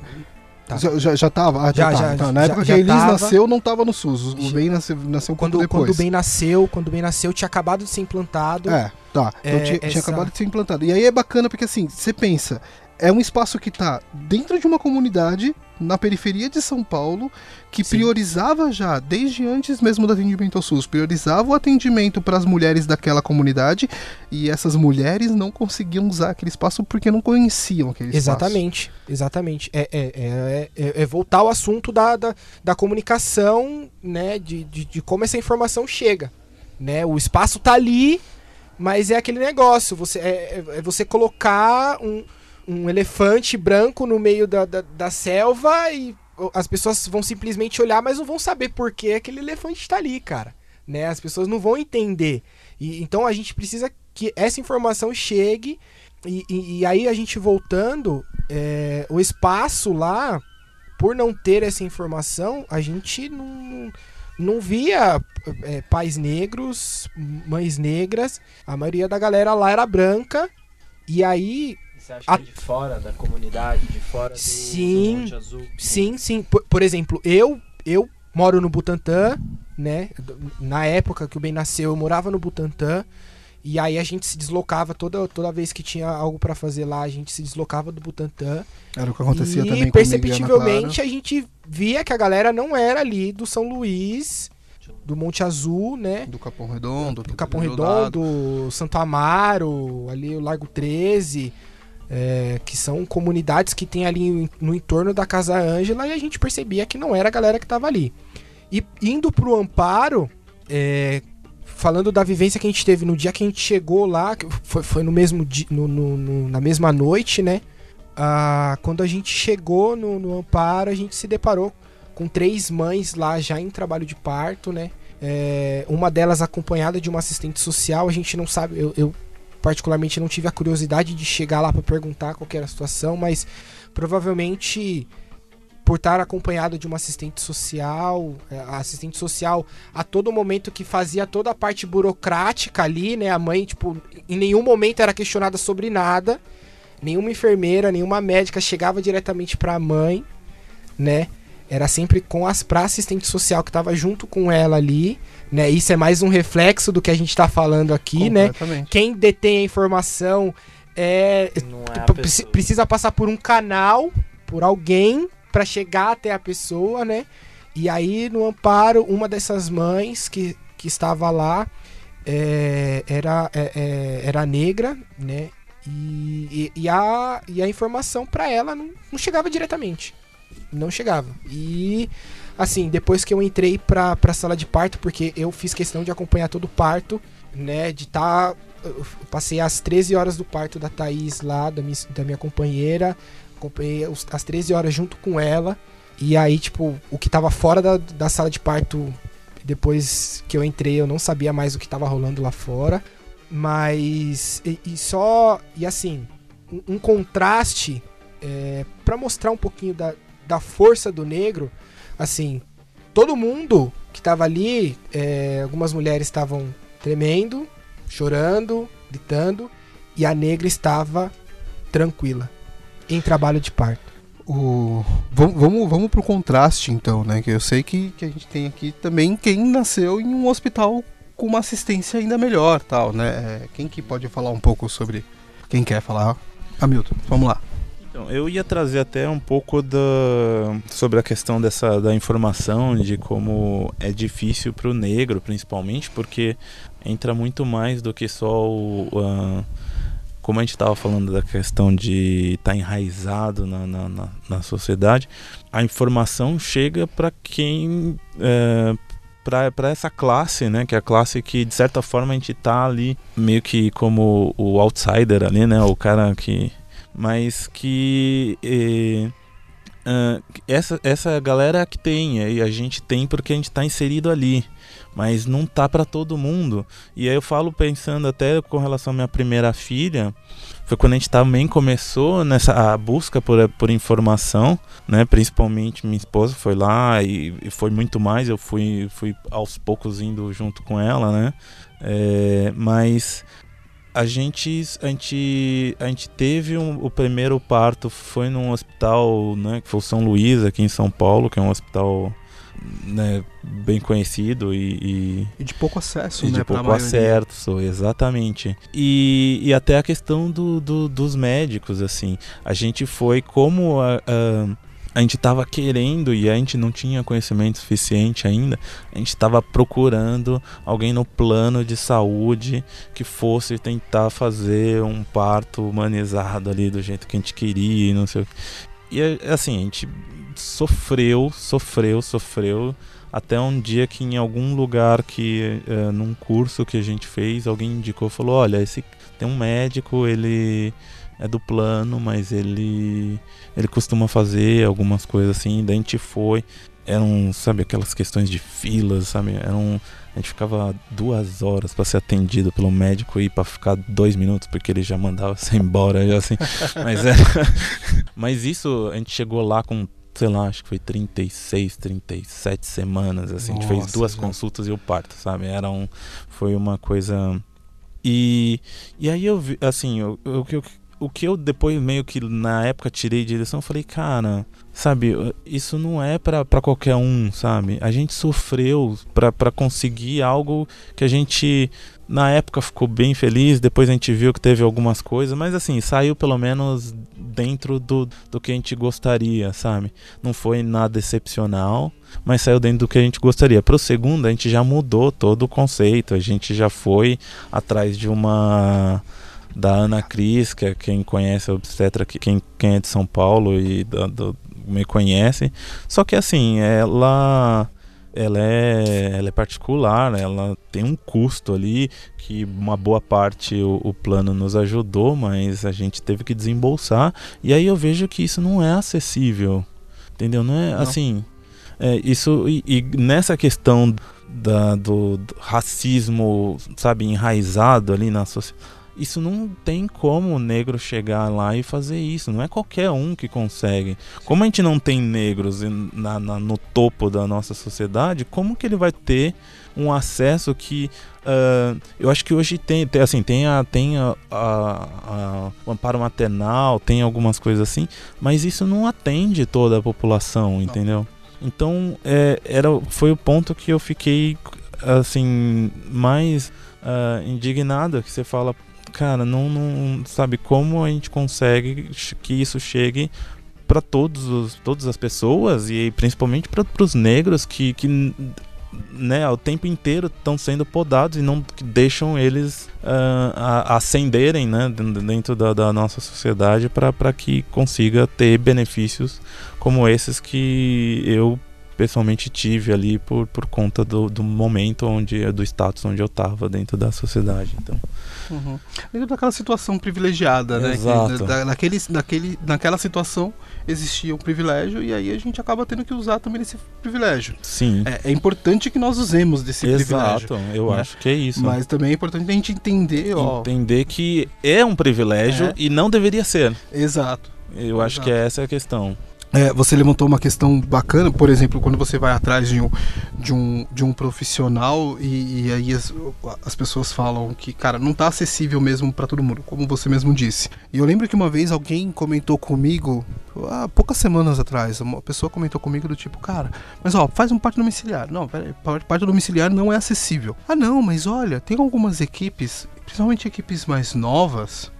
Tá. Já, já, já tava? Ah, já, Já, já, Tá, Na já- época já que Elis tava. nasceu, não tava no SUS. O Ben nasceu, nasceu um Quando, depois. quando o Ben nasceu, quando o Ben nasceu, tinha acabado de ser implantado. É, tá. Então É, tinha, tinha essa- acabado de ser implantado. E aí é bacana porque assim, você pensa, é um espaço que tá dentro de uma comunidade, na periferia de São Paulo, que Sim. priorizava já, desde antes mesmo do atendimento ao SUS, priorizava o atendimento para as mulheres daquela comunidade e essas mulheres não conseguiam usar aquele espaço porque não conheciam aquele espaço. Exatamente, exatamente. É, é, é, é- é voltar ao assunto da, da, da comunicação, né? De, de, de como essa informação chega. Né? O espaço tá ali, mas é aquele negócio. Você, é, é- é você colocar um, um elefante branco no meio da, da, da selva e as pessoas vão simplesmente olhar, mas não vão saber por que aquele elefante está ali, cara. Né? As pessoas não vão entender. E, então a gente precisa que essa informação chegue. E, e- e aí a gente voltando, é, o espaço lá, por não ter essa informação, a gente não, não via é, pais negros, mães negras. A maioria da galera lá era branca. E aí Você acha A- que é de fora da comunidade, de fora do, Sim, do Monte Azul? Sim, sim. Por, por exemplo, eu eu moro no Butantã, né? Na época que o Ben nasceu, eu morava no Butantã. E aí a gente se deslocava toda, toda vez que tinha algo pra fazer lá, a gente se deslocava do Butantã. Era o que acontecia e também com perceptivelmente a gente via que a galera não era ali do São Luís, do Monte Azul, né? do Capão Redondo, do Capão Eldorado. Redondo, Santo Amaro, ali o Largo 13, é, que são comunidades que tem ali no entorno da Casa Ângela e a gente percebia que não era a galera que tava ali. E indo pro Amparo, é, falando da vivência que a gente teve no dia que a gente chegou lá, foi, foi no mesmo dia, no- no- no- na mesma noite, né? Ah, quando a gente chegou no, no Amparo, a gente se deparou com três mães lá já em trabalho de parto, né? É, uma delas acompanhada de uma assistente social, a gente não sabe, eu, eu particularmente não tive a curiosidade de chegar lá para perguntar qual era a situação, mas provavelmente por estar acompanhado de uma assistente social, é, a assistente social a todo momento que fazia toda a parte burocrática ali, né? A mãe, tipo, em nenhum momento era questionada sobre nada. Nenhuma enfermeira, nenhuma médica chegava diretamente para a mãe, né? Era sempre com as pra assistente social que estava junto com ela ali, né? Isso é mais um reflexo do que a gente tá falando aqui, né? Quem detém a informação é é preci- precisa passar por um canal, por alguém, pra chegar até a pessoa, né? E aí, no amparo, uma dessas mães que, que estava lá é, era, é, é, era negra, né? E, e, e a, e a informação pra ela não, não chegava diretamente. Não chegava. E, assim, depois que eu entrei pra, pra sala de parto, porque eu fiz questão de acompanhar todo o parto, né? De estar eu passei as 13 horas do parto da Thaís lá, da minha, da minha companheira. Acompanhei as 13 horas junto com ela. E aí, tipo, o que tava fora da, da sala de parto, depois que eu entrei, eu não sabia mais o que tava rolando lá fora. Mas. E, e só. E assim, um, um contraste é, para mostrar um pouquinho da, da força do negro. Assim, todo mundo que tava ali, é, algumas mulheres estavam tremendo, chorando, gritando, e a negra estava tranquila, em trabalho de parto. O... Vamos, vamos, vamos pro contraste, então, né? Que eu sei que, que a gente tem aqui também quem nasceu em um hospital com uma assistência ainda melhor, tal, né? É, Quem que pode falar um pouco sobre quem quer falar? Hamilton, vamos lá. Então, eu ia trazer até um pouco da, sobre a questão dessa da informação, de como é difícil para o negro, principalmente, porque entra muito mais do que só o. a- como a gente estava falando da questão de estar enraizado na, na, na, na sociedade, a informação chega para quem. É, para essa classe, né, que é a classe que de certa forma a gente tá ali meio que como o outsider ali, né, o cara que mas que eh, ah, essa, essa galera que tem, e a gente tem porque a gente está inserido ali, mas não tá para todo mundo. E aí eu falo pensando até com relação à minha primeira filha, foi quando a gente também começou nessa a busca por, por informação, né? Principalmente minha esposa foi lá e, e foi muito mais, eu fui, fui aos poucos indo junto com ela, né? É, mas a gente, a gente, a gente teve um, o primeiro parto foi num hospital, né, que foi o São Luís aqui em São Paulo, que é um hospital né, bem conhecido e, e E de pouco acesso, e né? de pouco acesso, exatamente. E, e até a questão do, do- dos médicos, assim. A gente foi como a, a, a gente estava querendo e a gente não tinha conhecimento suficiente ainda. A gente estava procurando alguém no plano de saúde que fosse tentar fazer um parto humanizado ali do jeito que a gente queria não sei o que. E assim, a gente sofreu, sofreu, sofreu até um dia que em algum lugar que eh, num curso que a gente fez alguém indicou falou olha esse tem um médico ele é do plano mas ele ele costuma fazer algumas coisas assim. Daí a gente foi. Eram sabe aquelas questões de filas sabe? Eram a gente ficava duas horas para ser atendido pelo médico e para ficar dois minutos porque ele já mandava você embora já assim. Mas é mas isso a gente chegou lá com sei lá, acho que foi 36, 37 semanas, assim, a gente fez Nossa, duas consultas e o parto, sabe? Era um, foi uma coisa e e aí eu vi, assim, o, que eu- o que eu depois meio que na época tirei de direção, eu falei, cara, sabe, isso não é pra qualquer um, sabe? A gente sofreu pra conseguir algo que a gente na época ficou bem feliz, depois a gente viu que teve algumas coisas, mas assim, saiu pelo menos dentro do, do que a gente gostaria, sabe? Não foi nada excepcional, mas saiu dentro do que a gente gostaria. Pro segundo, a gente já mudou todo o conceito, a gente já foi atrás de uma da Ana Cris, que é quem conhece a obstetra, que- quem, quem é de São Paulo e da- do- me conhece. Só que assim, ela ela é, ela é particular, ela tem um custo ali que uma boa parte o, o plano nos ajudou, mas a gente teve que desembolsar. E aí eu vejo que isso não é acessível, entendeu? Não é Não. assim. é, isso e, e nessa questão da, do, do racismo, sabe, enraizado ali na sociedade. Isso não tem como o negro chegar lá e fazer isso. Não é qualquer um que consegue. Como a gente não tem negros na- na- no topo da nossa sociedade, como que ele vai ter um acesso que ah, eu acho que hoje tem, tem, assim tem a tem a, a- a- o amparo maternal tem algumas coisas assim mas isso não atende toda a população entendeu então é, era foi o ponto que eu fiquei assim mais ah, indignado que você fala cara não, não sabe como a gente consegue que isso chegue para todos os, todas as pessoas e principalmente para os negros que, que né, o tempo inteiro estão sendo podados e não deixam eles a- ascenderem né, dentro- dentro da, da nossa sociedade para que consiga ter benefícios como esses que eu pessoalmente tive ali por, por conta do, do momento onde do status onde eu estava dentro da sociedade então Uhum. Dentro daquela situação privilegiada, né? que Exato. naquele, naquele, naquela situação existia um privilégio e aí a gente acaba tendo que usar também esse privilégio. sim É, é importante que nós usemos desse privilégio. exato eu né? acho que é isso Mas também é importante a gente entender, ó. entender que é um privilégio É. e não deveria ser Exato. Eu acho Exato. que essa é a questão. É, você levantou uma questão bacana, por exemplo, quando você vai atrás de um, de um, de um profissional e, e aí as, as pessoas falam que, cara, não tá acessível mesmo para todo mundo, como você mesmo disse. E eu lembro que uma vez alguém comentou comigo, há poucas semanas atrás, uma pessoa comentou comigo do tipo, cara, mas ó, faz um parto domiciliar. Não, peraí, parto domiciliar não é acessível. Ah, não, mas olha, tem algumas equipes, principalmente equipes mais novas,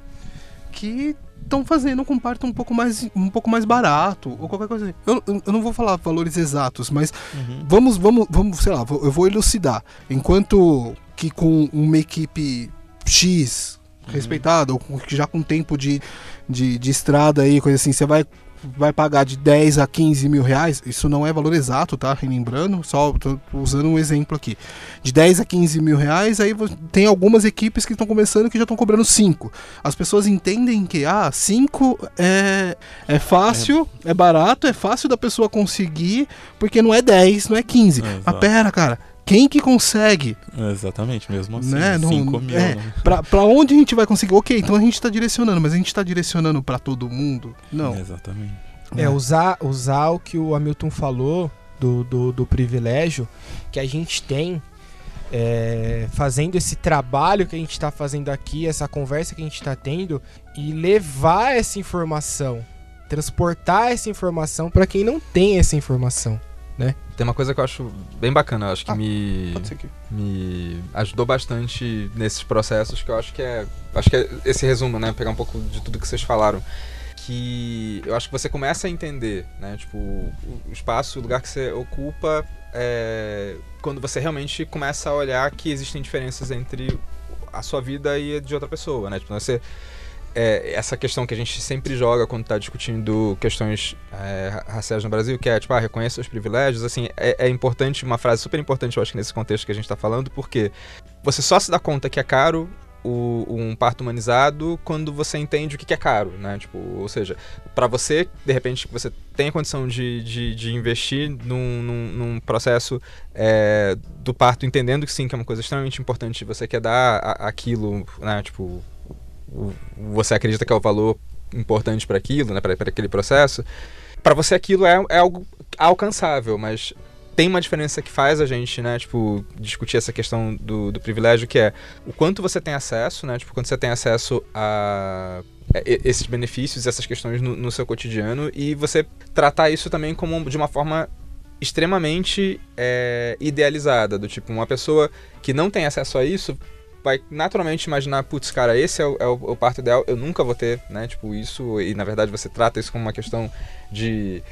que estão fazendo com parto um pouco mais um pouco mais barato ou qualquer coisa assim. Eu, eu não vou falar valores exatos, mas Uhum. vamos vamos vamos, sei lá, eu vou elucidar. Enquanto que com uma equipe X respeitada ou com- já com tempo de, de, de estrada aí, coisa assim, você vai vai pagar de 10 a 15 mil reais, isso não é valor exato, tá? Relembrando, só tô usando um exemplo aqui. De 10 a 15 mil reais, aí tem algumas equipes que estão começando que já estão cobrando 5. As pessoas entendem que, ah, 5 é, é fácil, é. barato, é fácil da pessoa conseguir, porque não é 10, não é 15. Mas Exato. pera, cara, quem que consegue? Exatamente, mesmo assim. Né, não- 5 mil. é. né? Pra, pra onde a gente vai conseguir? Ok, então a gente tá direcionando, mas a gente tá direcionando pra todo mundo? Não. Exatamente. É, usar, usar o que o Hamilton falou do, do, do privilégio que a gente tem é, fazendo esse trabalho que a gente está fazendo aqui, essa conversa que a gente está tendo, e levar essa informação, transportar essa informação para quem não tem essa informação. Tem uma coisa que eu acho bem bacana, eu acho que Ah, me, me ajudou bastante nesses processos, que eu acho que é. Acho que é esse resumo, né? Pegar um pouco de tudo que vocês falaram. Que eu acho que você começa a entender, né? Tipo, o o espaço, o lugar que você ocupa, é, quando você realmente começa a olhar que existem diferenças entre a sua vida e a de outra pessoa, né? Tipo, você é, essa questão que a gente sempre joga quando está discutindo questões é, ra- raciais no Brasil, que é tipo, ah, reconheça os privilégios, assim, é, é importante, uma frase super importante, eu acho nesse contexto que a gente está falando, porque você só se dá conta que é caro o- um parto humanizado quando você entende o que que é caro, né? Tipo, ou seja, para você, de repente, que você tem a condição de, de, de investir num, num, num processo é, do parto, entendendo que sim, que é uma coisa extremamente importante, você quer dar a- aquilo, né? Tipo, você acredita que é o valor importante para aquilo, né, para aquele processo, para você aquilo é, é algo alcançável, mas tem uma diferença que faz a gente, né, tipo, discutir essa questão do, do privilégio, que é o quanto você tem acesso, né, tipo, quando você tem acesso a esses benefícios, essas questões no, no seu cotidiano e você tratar isso também como de uma forma extremamente é, idealizada, do tipo, uma pessoa que não tem acesso a isso vai naturalmente imaginar, putz, cara, esse é o, é o- parto ideal, eu nunca vou ter, né, tipo, isso, e na verdade você trata isso como uma questão de...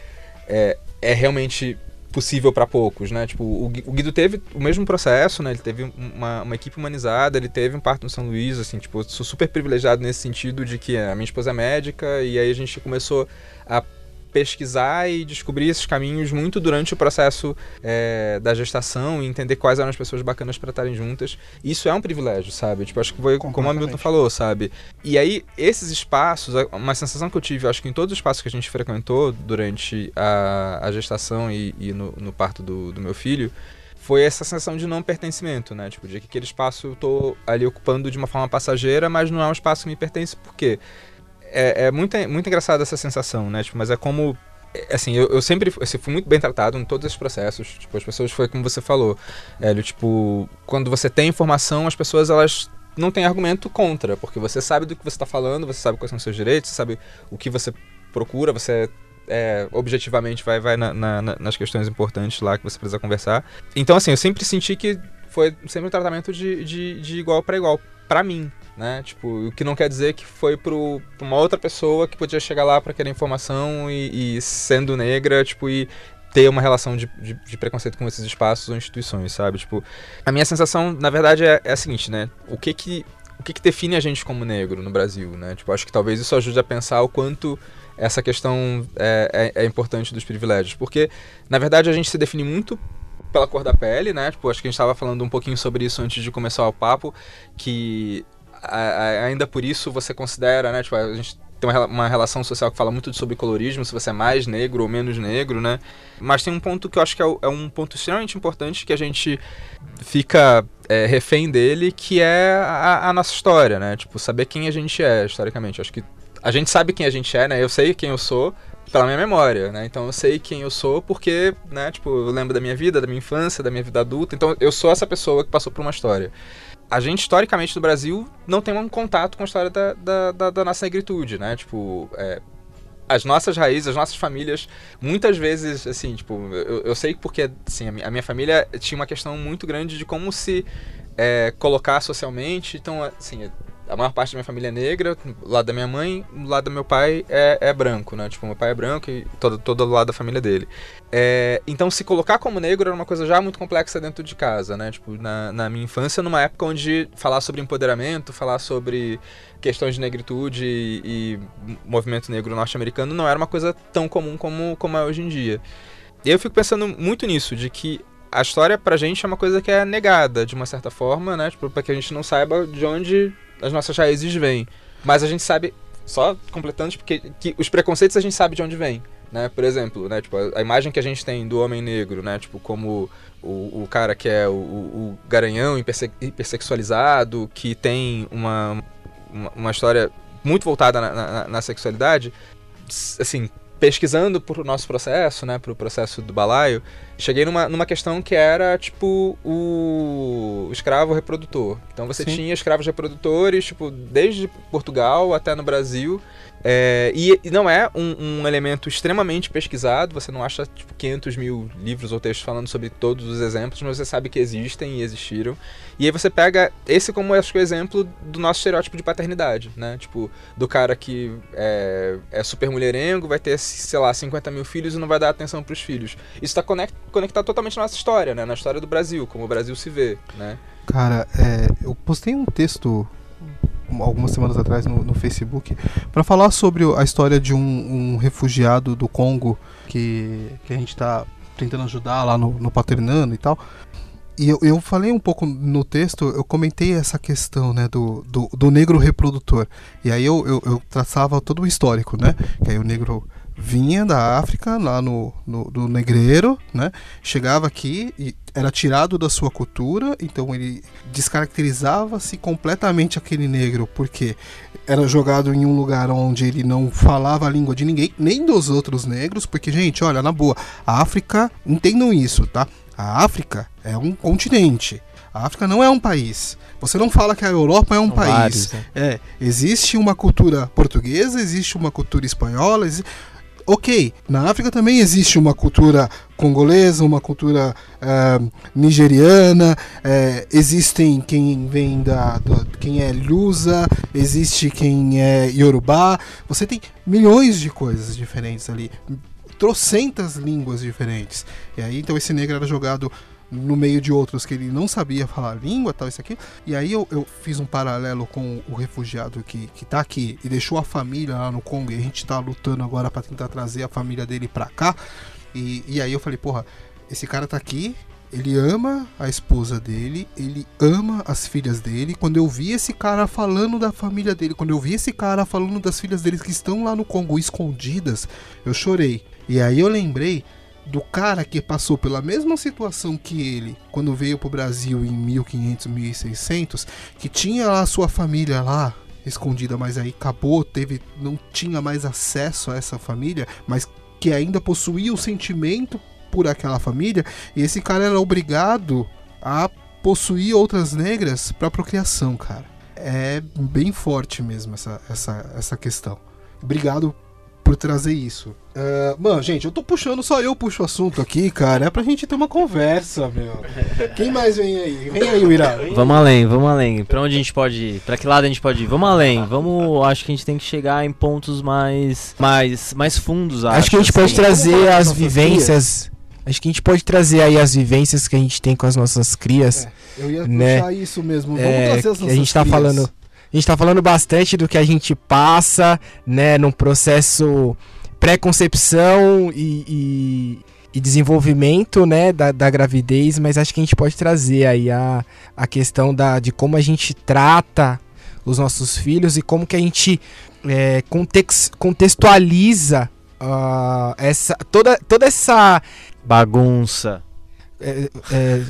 é, é realmente possível para poucos, né? Tipo, o Gui- o Guido teve o mesmo processo, né? Ele teve uma, uma equipe humanizada, ele teve um parto no São Luís, assim, tipo, sou super privilegiado nesse sentido de que a minha esposa é médica e aí a gente começou a pesquisar e descobrir esses caminhos muito durante o processo é, da gestação e entender quais eram as pessoas bacanas para estarem juntas. Isso é um privilégio, sabe? Tipo, acho que foi como a Milton falou, sabe? E aí, esses espaços, uma sensação que eu tive, acho que em todos os espaços que a gente frequentou durante a, a gestação e, e no, no parto do, do meu filho, foi essa sensação de não pertencimento, né? Tipo, de que aquele espaço eu tô ali ocupando de uma forma passageira, mas não é um espaço que me pertence, por quê? É, é muito, muito engraçada essa sensação, né? Tipo, mas é como. é, Assim, eu, eu sempre assim, fui muito bem tratado em todos esses processos. Tipo, as pessoas, foi como você falou, Hélio, tipo, quando você tem informação, as pessoas, elas não têm argumento contra, porque você sabe do que você está falando, você sabe quais são os seus direitos, você sabe o que você procura, você é, objetivamente vai, vai na- na- na- nas questões importantes lá que você precisa conversar. Então, assim, eu sempre senti que foi sempre um tratamento de, de, de igual para igual, pra mim, né? Tipo, o que não quer dizer que foi pro, pra uma outra pessoa que podia chegar lá para querer informação e, e sendo negra, tipo, e ter uma relação de, de, de preconceito com esses espaços ou instituições, sabe? Tipo, a minha sensação, na verdade, é, é a seguinte, né? O que que, o que que define a gente como negro no Brasil, né? Tipo, acho que talvez isso ajude a pensar o quanto essa questão é, é, é importante dos privilégios. Porque, na verdade, a gente se define muito pela cor da pele, né? Tipo, acho que a gente estava falando um pouquinho sobre isso antes de começar o papo, que ainda por isso você considera, né? Tipo, a gente tem uma, rela- uma relação social que fala muito sobre colorismo, se você é mais negro ou menos negro, né? Mas tem um ponto que eu acho que é, é um ponto extremamente importante que a gente fica é, refém dele, que é a, a nossa história, né? Tipo, saber quem a gente é, historicamente. Acho que a gente sabe quem a gente é, né? Eu sei quem eu sou, pela minha memória, né? Então eu sei quem eu sou porque, né, tipo, eu lembro da minha vida, da minha infância, da minha vida adulta. Então eu sou essa pessoa que passou por uma história. A gente, historicamente, no Brasil, não tem um contato com a história da, da, da, da nossa negritude, né? Tipo, é, as nossas raízes, as nossas famílias, muitas vezes, assim, tipo, eu, eu sei porque, assim, a minha, família tinha uma questão muito grande de como se é, colocar socialmente. Então, assim, a maior parte da minha família é negra, do lado da minha mãe, do lado do meu pai é, é branco, né? Tipo, meu pai é branco e todo, todo lado da família dele. É, então, se colocar como negro era uma coisa já muito complexa dentro de casa, né? Tipo, na, na minha infância, numa época onde falar sobre empoderamento, falar sobre questões de negritude e, e movimento negro norte-americano não era uma coisa tão comum como, como é hoje em dia. E eu fico pensando muito nisso, de que a história pra gente é uma coisa que é negada, de uma certa forma, né? Tipo, pra que a gente não saiba de onde as nossas raízes vêm. Mas a gente sabe, só completando, porque que os preconceitos a gente sabe de onde vem. Né? Por exemplo, né? tipo, a, imagem que a gente tem do homem negro, né? tipo, como o, o cara que é o, o garanhão hiperse hipersexualizado, que tem uma, uma, uma história muito voltada na, na, na sexualidade, assim, pesquisando pro nosso processo, né, pro processo do balaio, cheguei numa, numa questão que era, tipo, o escravo reprodutor. Então você Sim. tinha escravos reprodutores, tipo, desde Portugal até no Brasil, é, e, e, não é um, um, elemento extremamente pesquisado, você não acha tipo, 500 mil livros ou textos falando sobre todos os exemplos, mas você sabe que existem e existiram. E aí você pega esse como acho que o exemplo do nosso estereótipo de paternidade, né? Tipo, do cara que é, é super mulherengo, vai ter, sei lá, 50 mil filhos e não vai dar atenção para os filhos. Isso está conect, conectado totalmente na nossa história, né? Na história do Brasil, como o Brasil se vê, né? Cara, é, eu postei um texto algumas semanas atrás no, no Facebook para falar sobre a história de um, um, refugiado do Congo que, que a gente está tentando ajudar lá no, no Paternano e tal. E eu, eu falei um pouco no texto, eu comentei essa questão né, do, do, do negro reprodutor. E aí eu, eu, eu traçava todo o histórico, né? Que aí o negro vinha da África, lá no, no negreiro, né? Chegava aqui e era tirado da sua cultura, então ele descaracterizava-se completamente aquele negro, porque era jogado em um lugar onde ele não falava a língua de ninguém, nem dos outros negros, porque, gente, olha, na boa, a África, entendam isso, tá? A África é um continente. A África não é um país. Você não fala que a Europa é um São país. Vários, né? É, existe uma cultura portuguesa, existe uma cultura espanhola, existe ok, na África também existe uma cultura congolesa, uma cultura uh, nigeriana, uh, existem quem vem da, da, quem é lusa, existe quem é yorubá, você tem milhões de coisas diferentes ali, trocentas línguas diferentes. E aí então esse negro era jogado no meio de outros que ele não sabia falar língua, tal, isso aqui. E aí eu, eu fiz um paralelo com o refugiado que, que tá aqui e deixou a família lá no Congo e a gente tá lutando agora para tentar trazer a família dele pra cá. E, e aí eu falei, porra, esse cara tá aqui, ele ama a esposa dele, ele ama as filhas dele. Quando eu vi esse cara falando da família dele, quando eu vi esse cara falando das filhas dele que estão lá no Congo escondidas, eu chorei. E aí eu lembrei do cara que passou pela mesma situação que ele quando veio pro Brasil em 1500, 1600, que tinha lá a sua família lá escondida, mas aí acabou, teve não tinha mais acesso a essa família, mas que ainda possuía o sentimento por aquela família, e esse cara era obrigado a possuir outras negras para procriação, cara. É bem forte mesmo essa, essa, essa questão. Obrigado por trazer isso. Uh, mano, gente, eu tô puxando, só eu puxo o assunto aqui, cara. É pra gente ter uma conversa, meu. Quem mais vem aí? Vem aí, Ira. Vamos além, vamos além. Pra onde a gente pode ir? Pra que lado a gente pode ir? Vamos além. Vamos. Acho que a gente tem que chegar em pontos mais. mais, mais fundos, acho. Acho que a gente assim. pode trazer as vivências. Acho que a gente pode trazer aí as vivências que a gente tem com as nossas crias. É, eu ia né? puxar isso mesmo. Vamos é, trazer as nossas A gente tá crias. falando a gente tá falando bastante do que a gente passa, né, num processo pré-concepção e, e, e, desenvolvimento, né, da, da, gravidez, mas acho que a gente pode trazer aí a, a questão da, de como a gente trata os nossos filhos e como que a gente é, context, contextualiza uh, essa, toda, toda essa bagunça. É, é,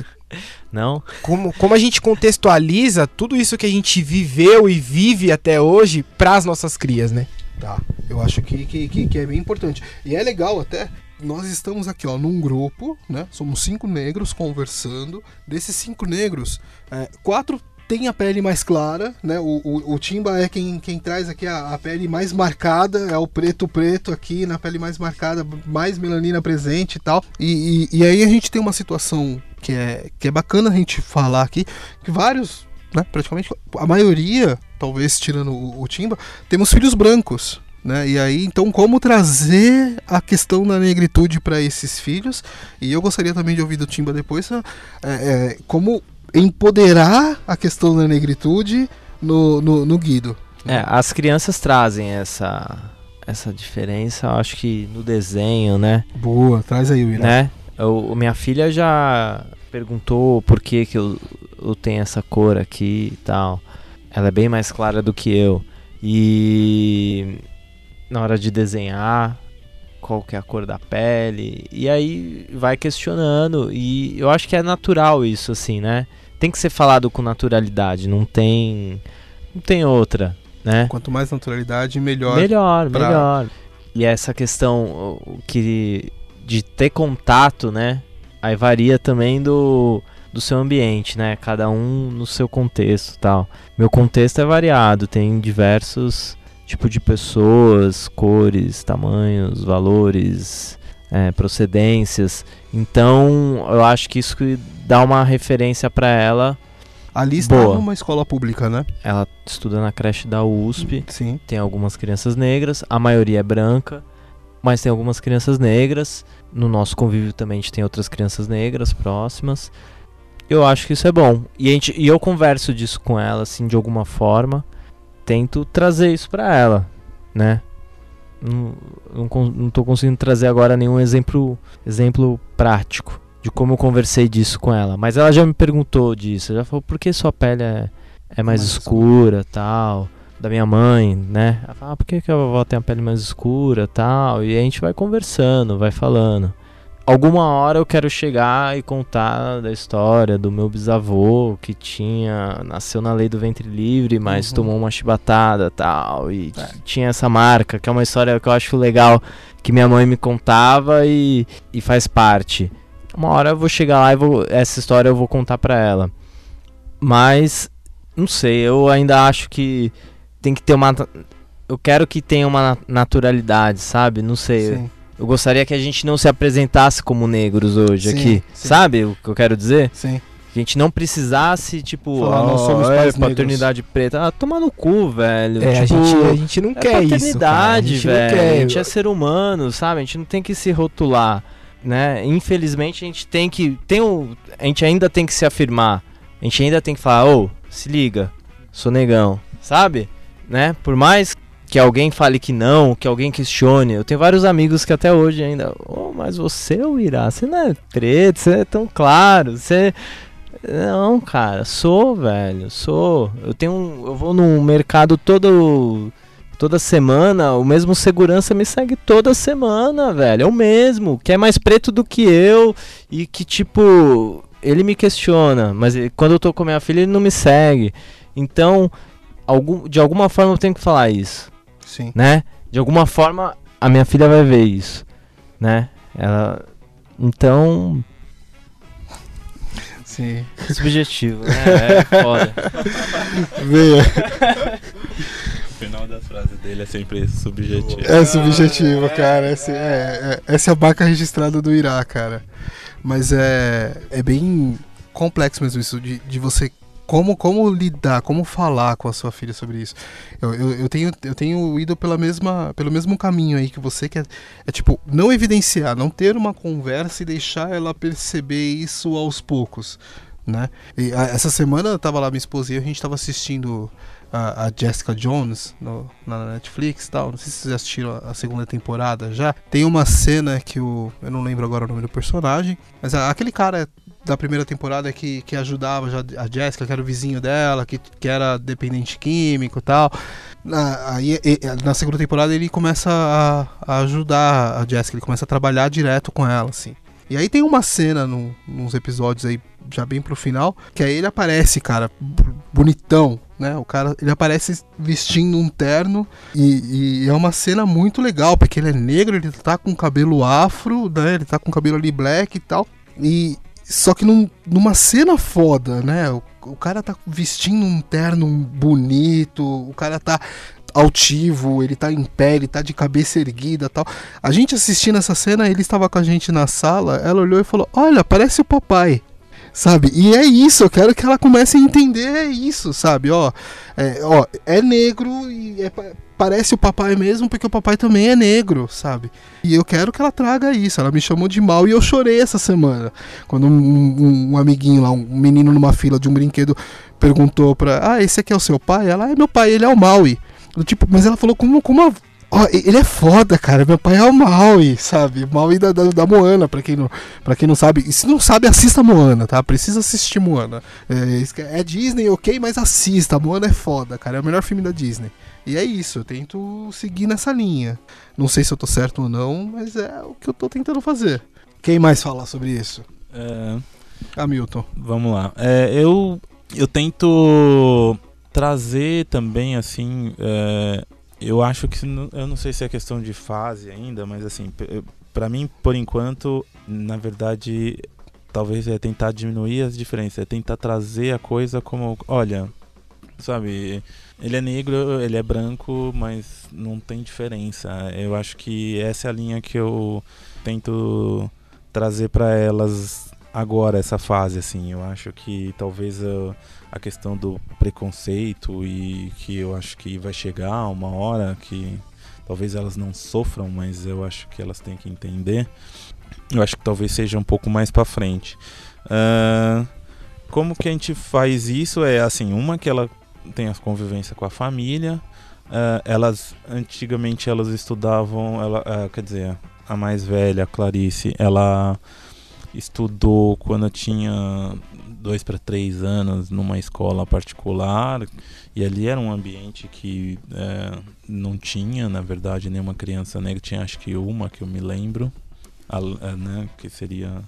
não? Como, como a gente contextualiza tudo isso que a gente viveu e vive até hoje para as nossas crias, né? Tá. Eu acho que, que, que, que é bem importante. E é legal até. Nós estamos aqui, ó, num grupo, né? Somos cinco negros conversando. Desses cinco negros, é, quatro têm a pele mais clara, né? O, o, o Timba é quem, quem traz aqui a, a pele mais marcada, é o preto preto aqui, na pele mais marcada, mais melanina presente e tal. E, e, e aí a gente tem uma situação que é, que é bacana a gente falar aqui, que vários, né, praticamente a maioria, talvez tirando o, o Timba, temos filhos brancos. Né? E aí, então, como trazer a questão da negritude para esses filhos? E eu gostaria também de ouvir do Timba depois é, é, como empoderar a questão da negritude no, no, no Guido. É, as crianças trazem essa, essa diferença, acho que no desenho, né? Boa, traz aí o né? Eu, minha filha já perguntou por que, que eu, eu tenho essa cor aqui e tal. Ela é bem mais clara do que eu. E na hora de desenhar, qual que é a cor da pele. E aí vai questionando. E eu acho que é natural isso, assim, né? Tem que ser falado com naturalidade, não tem. Não tem outra, né? Quanto mais naturalidade, melhor. Melhor, pra- melhor. E essa questão o- que de ter contato, né? Aí varia também do, do seu ambiente, né? Cada um no seu contexto e tal. Meu contexto é variado, tem diversos tipos de pessoas, cores, tamanhos, valores, é, procedências. Então, eu acho que isso dá uma referência pra ela. Ali está Boa. numa escola pública, né? Ela estuda na creche da USP. Sim. Tem algumas crianças negras, a maioria é branca, mas tem algumas crianças negras. No nosso convívio também a gente tem outras crianças negras próximas. Eu acho que isso é bom. E, a gente, e eu converso disso com ela, assim, de alguma forma. Tento trazer isso pra ela, né? Não, não, não tô conseguindo trazer agora nenhum exemplo, exemplo prático de como eu conversei disso com ela. Mas ela já me perguntou disso. Ela já falou, por que sua pele é, é mais Mais escura tal? Da minha mãe, né? Ela fala, ah, por que, que a vovó tem a pele mais escura tal? E a gente vai conversando, vai falando. Alguma hora eu quero chegar e contar da história do meu bisavô que tinha. nasceu na lei do ventre livre, mas Uhum. tomou uma chibatada tal. E É. tinha essa marca, que é uma história que eu acho legal que minha mãe me contava e, e faz parte. Uma hora eu vou chegar lá e vou, essa história eu vou contar pra ela. Mas, não sei, eu ainda acho que tem que ter uma. Eu quero que tenha uma na- naturalidade, sabe? Não sei. Sim. Eu gostaria que a gente não se apresentasse como negros hoje Sim, aqui. sim. Sabe o que eu quero dizer? Sim. Que a gente não precisasse, tipo, Falar, "Ó, somos é, paternidade preta. Ah, tomar no cu, velho. É, a, Tipo, gente, a gente não é quer isso. Cara. A paternidade, velho. quer. A gente é ser humano, sabe? A gente não tem que se rotular, né? Infelizmente a gente tem que tem o, a gente ainda tem que se afirmar. A gente ainda tem que falar, ô, se liga, sou negão, sabe? Né? Por mais que alguém fale que não, que alguém questione. Eu tenho vários amigos que até hoje ainda, ô, mas você, o Irá, você não é preto, você é tão claro, você não, cara, sou, velho, sou. Eu tenho um, eu vou num mercado todo toda semana, o mesmo segurança me segue toda semana, velho. É o mesmo, que é mais preto do que eu e que tipo, ele me questiona, mas quando eu tô com minha filha ele não me segue. Então, algum, de alguma forma eu tenho que falar isso, Sim. né? De alguma forma a minha filha vai ver isso, né? Ela então, Sim. subjetivo, né? É foda. O final das frases dele é sempre subjetivo. É subjetivo, cara. Esse, é, é- essa é a marca registrada do Irá, cara. Mas é, é bem complexo mesmo isso de, de você. Como, como lidar, como falar com a sua filha sobre isso. Eu, eu, eu tenho, eu tenho ido pela mesma, pelo mesmo caminho aí que você, que é, é tipo, não evidenciar, não ter uma conversa e deixar ela perceber isso aos poucos. Né? E, a- essa semana eu tava lá, minha esposa e eu, a gente tava assistindo a, a Jessica Jones no- na Netflix e tal. Não sei se vocês já assistiram a, segunda temporada já. Tem uma cena que o. Eu não lembro agora o nome do personagem. Mas a- aquele cara da primeira temporada que, que ajudava já a Jessica, que era o vizinho dela, que, que era dependente químico e tal. Na, aí, na segunda temporada ele começa a, a ajudar a Jessica, ele começa a trabalhar direto com ela, assim. E aí tem uma cena num, nos episódios aí, já bem pro final, que aí ele aparece, cara, bonitão, né? O cara, ele aparece vestindo um terno e, e, é uma cena muito legal, porque ele é negro, ele tá com cabelo afro, né? Ele tá com cabelo ali black e tal. E só que num, numa cena foda, né? O, o cara tá vestindo um terno bonito, o cara tá altivo, ele tá em pé, ele tá de cabeça erguida tal. A gente assistindo essa cena, ele estava com a gente na sala, ela olhou e falou: Olha, parece o papai. Sabe? E é isso, eu quero que ela comece a entender isso, sabe? Ó, é, ó, é negro e é, parece o papai mesmo, porque o papai também é negro, sabe? E eu quero que ela traga isso. Ela me chamou de mal e eu chorei essa semana. Quando um, um, um amiguinho lá, um menino numa fila de um brinquedo, perguntou pra. Ah, esse aqui é o seu pai? Ela, é meu pai, ele é o Maui. Tipo, mas ela falou como, como a, Ó, ele é foda, cara. Meu pai é o Maui, sabe? Maui da, da, da, Moana, pra quem, não, pra quem não sabe. E se não sabe, assista Moana, tá? Precisa assistir Moana. É, é Disney, ok, mas assista. Moana é foda, cara. É o melhor filme da Disney. E é isso, eu tento seguir nessa linha. Não sei se eu tô certo ou não, mas é o que eu tô tentando fazer. Quem mais fala sobre isso? É... Hamilton. Vamos lá. É, eu, eu tento trazer também, assim, é, eu acho que, eu não sei se é questão de fase ainda, mas assim, para mim, por enquanto, na verdade, talvez é tentar diminuir as diferenças, é tentar trazer a coisa como, olha, sabe, ele é negro, ele é branco, mas não tem diferença. Eu acho que essa é a linha que eu tento trazer para elas agora essa fase assim. Eu acho que talvez eu a questão do preconceito e que eu acho que vai chegar uma hora que talvez elas não sofram, mas eu acho que elas têm que entender. Eu acho que talvez seja um pouco mais para frente. Uh, como que a gente faz isso? É assim, uma que ela tem a convivência com a família. Uh, elas antigamente elas estudavam, ela, uh, quer dizer, a mais velha, a Clarice, ela estudou quando tinha dois para três anos numa escola particular e ali era um ambiente que é, não tinha, na verdade, nenhuma criança negra. Tinha acho que uma que eu me lembro, a, a, né, que seria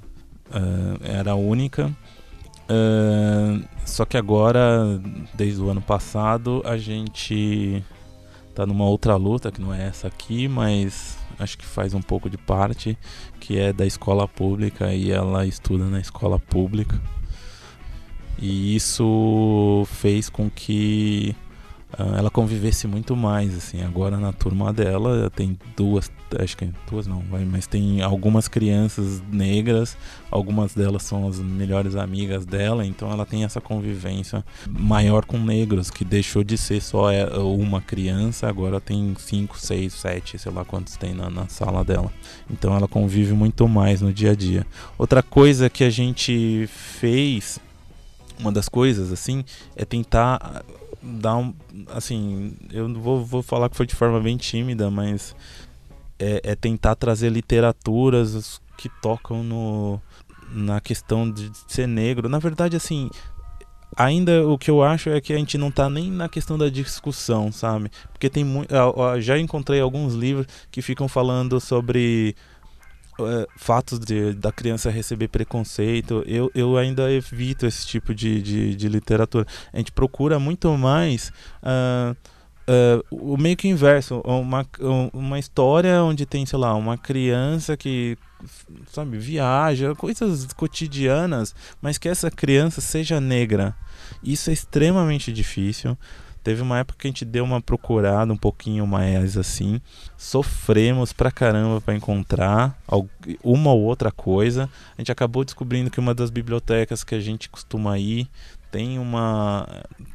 uh, era a única. Uh, só que agora, desde o ano passado, a gente tá numa outra luta que não é essa aqui, mas acho que faz um pouco de parte, que é da escola pública e ela estuda na escola pública. E isso fez com que uh, ela convivesse muito mais, assim. Agora na turma dela tem duas, acho que duas não, mas tem algumas crianças negras, algumas delas são as melhores amigas dela, então ela tem essa convivência maior com negros, que deixou de ser só é, uma criança, agora tem cinco, seis, sete, sei lá quantos tem na, na sala dela. Então ela convive muito mais no dia a dia. Outra coisa que a gente fez uma das coisas, assim, é tentar dar um. Assim, eu vou, vou falar que foi de forma bem tímida, mas é, é tentar trazer literaturas que tocam no, na questão de ser negro. Na verdade, assim, ainda o que eu acho é que a gente não está nem na questão da discussão, sabe? Porque tem muito. Já encontrei alguns livros que ficam falando sobre é, fatos de, da criança receber preconceito, eu, eu ainda evito esse tipo de, de, de literatura. A gente procura muito mais uh, uh, o meio que inverso, uma, uma história onde tem, sei lá, uma criança que sabe, viaja, coisas cotidianas, mas que essa criança seja negra. Isso é extremamente difícil. Teve uma época que a gente deu uma procurada um pouquinho mais assim. Sofremos pra caramba para encontrar uma ou outra coisa. A gente acabou descobrindo que uma das bibliotecas que a gente costuma ir tem uma.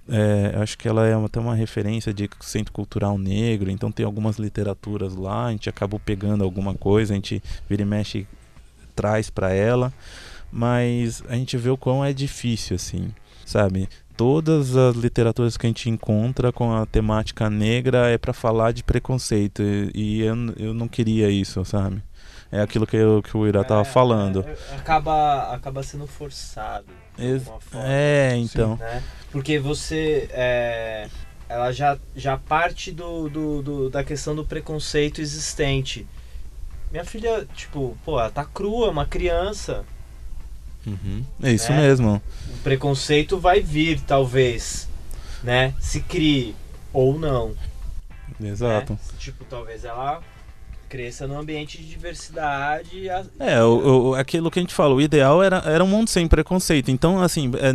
É, acho que ela é até uma referência de centro cultural negro, então tem algumas literaturas lá. A gente acabou pegando alguma coisa, a gente vira e mexe traz para ela, mas a gente vê o quão é difícil assim, sabe? Todas as literaturas que a gente encontra com a temática negra é para falar de preconceito e, eu, eu não queria isso, sabe? É aquilo que, eu, que o Ira tava é, falando. É, acaba, acaba sendo forçado. Forma, é, então. Né? Porque você. É, ela já, já parte do, do, do, da questão do preconceito existente. Minha filha, tipo, pô, ela tá crua, é uma criança. Uhum. É isso É. mesmo. O preconceito vai vir, talvez, né? Se crie ou não. Exato. né? Tipo, talvez ela cresça num ambiente de diversidade. a- É, o, o- aquilo que a gente fala, o ideal era, era um mundo sem preconceito. Então, assim, é,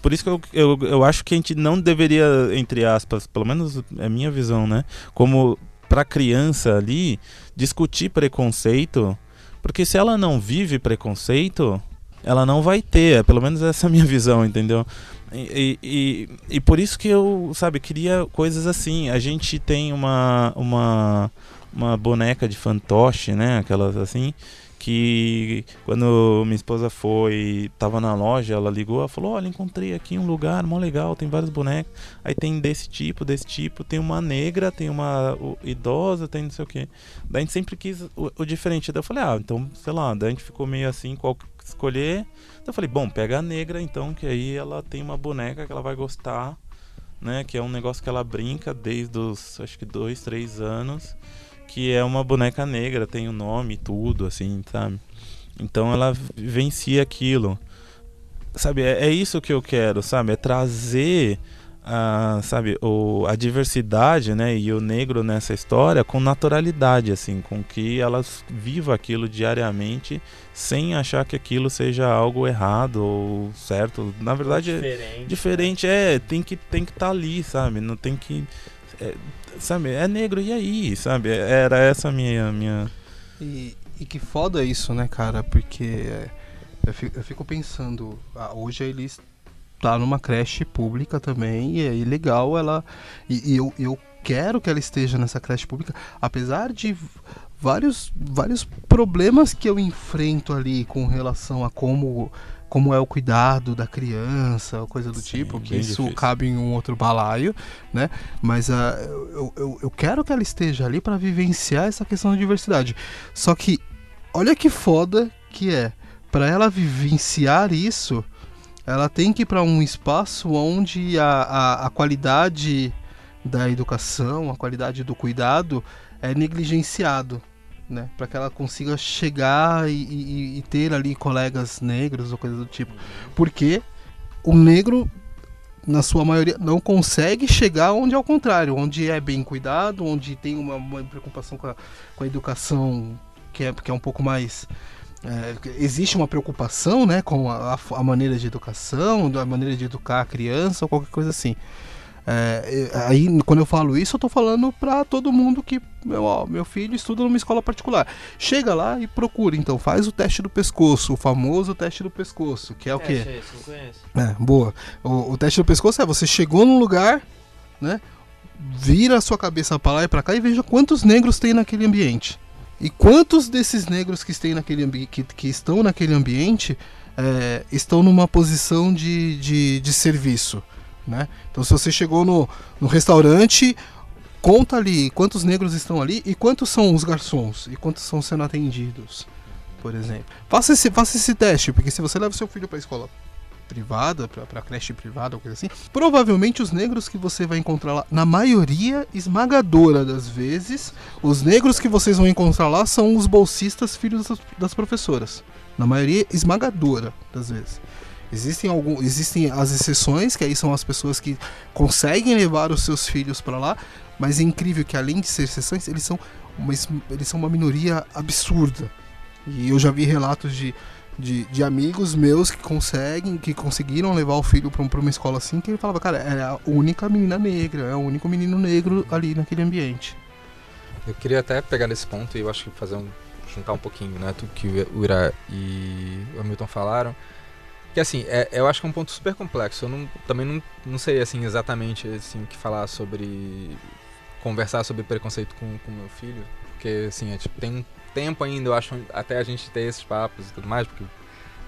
por isso que eu, eu, eu acho que a gente não deveria, entre aspas, pelo menos é a minha visão, né? Como pra criança ali, discutir preconceito, porque se ela não vive preconceito, ela não vai ter, é, pelo menos essa é a minha visão, entendeu? E, e, e, por isso que eu, sabe, queria coisas assim. A gente tem uma, uma, uma boneca de fantoche, né? Aquelas assim. Que quando minha esposa foi, tava na loja, ela ligou, ela falou: Olha, encontrei aqui um lugar mó legal, tem vários bonecos. Aí tem desse tipo, desse tipo, tem uma negra, tem uma idosa, tem não sei o que. Daí a gente sempre quis o, o diferente. Daí eu falei: Ah, então, sei lá, daí a gente ficou meio assim, qual escolher. Então eu falei: Bom, pega a negra então, que aí ela tem uma boneca que ela vai gostar, né? Que é um negócio que ela brinca desde os, acho que, dois, três anos que é uma boneca negra, tem o nome e tudo, assim, sabe? Então ela vencia aquilo. Sabe, é, é isso que eu quero, sabe? É trazer a, sabe, o, a diversidade, né, e o negro nessa história com naturalidade, assim, com que elas vivam aquilo diariamente sem achar que aquilo seja algo errado ou certo. Na verdade, é- diferente. diferente é tem que tem que estar ali sabe não tem que é, sabe é negro e aí sabe era essa a minha minha E, e que foda isso, né, cara? Porque é, eu fico, eu fico pensando, ah, hoje ele está numa creche pública também, e é legal ela. E, e eu, eu quero que ela esteja nessa creche pública, apesar de vários, vários problemas que eu enfrento ali com relação a como. Como é o cuidado da criança, coisa do Sim, tipo, que isso difícil. cabe em um outro balaio, né? Mas ah, eu, eu, eu quero que ela esteja ali para vivenciar essa questão da diversidade. Só que olha que foda que é. Para ela vivenciar isso, ela tem que ir para um espaço onde a, a, a qualidade da educação, a qualidade do cuidado é negligenciado. Né, para que ela consiga chegar e, e- e ter ali colegas negros ou coisa do tipo. Porque o negro, na sua maioria, não consegue chegar onde é o contrário, onde é bem cuidado, onde tem uma, uma preocupação com a, com a educação que é, que é um pouco mais. É, existe uma preocupação né, com a, a- maneira de educação, a maneira de educar a criança ou qualquer coisa assim. É, aí, quando eu falo isso, eu tô falando pra todo mundo que meu, ó, meu filho estuda numa escola particular. Chega lá e procura, então, faz o teste do pescoço, o famoso teste do pescoço, que é o quê? É. É, boa. O, o teste do pescoço é você chegou num lugar, né? Vira a sua cabeça pra lá e pra cá e veja quantos negros tem naquele ambiente. E quantos desses negros que, têm naquele que, que estão naquele ambiente é, estão numa posição de, de, de serviço, né? Então se você chegou no, no restaurante, conta ali quantos negros estão ali e quantos são os garçons e quantos estão sendo atendidos, por exemplo. Faça esse, faça esse teste, porque se você leva seu filho pra escola privada, pra creche privada ou coisa assim, provavelmente os negros que você vai encontrar lá, na maioria esmagadora das vezes, os negros que vocês vão encontrar lá são os bolsistas filhos das, das professoras. Na maioria esmagadora das vezes. Existem, algum, existem as exceções, que aí são as pessoas que conseguem levar os seus filhos para lá, mas é incrível que além de ser exceções, eles são uma, es- eles são uma minoria absurda. E eu já vi relatos de, de, de amigos meus que conseguem, que conseguiram levar o filho para uma escola assim, que ele falava, cara, é a única menina negra, é o único menino negro ali naquele ambiente. Eu queria até pegar nesse ponto e eu acho que fazer um. juntar um pouquinho, né? Tudo que o Ira e o Hamilton falaram. Que assim, é, eu acho que é um ponto super complexo. Eu não, também não, não sei assim exatamente assim, o que falar sobre. conversar sobre preconceito com o meu filho. Porque assim, é, tipo, tem um tempo ainda, eu acho, até a gente ter esses papos e tudo mais, porque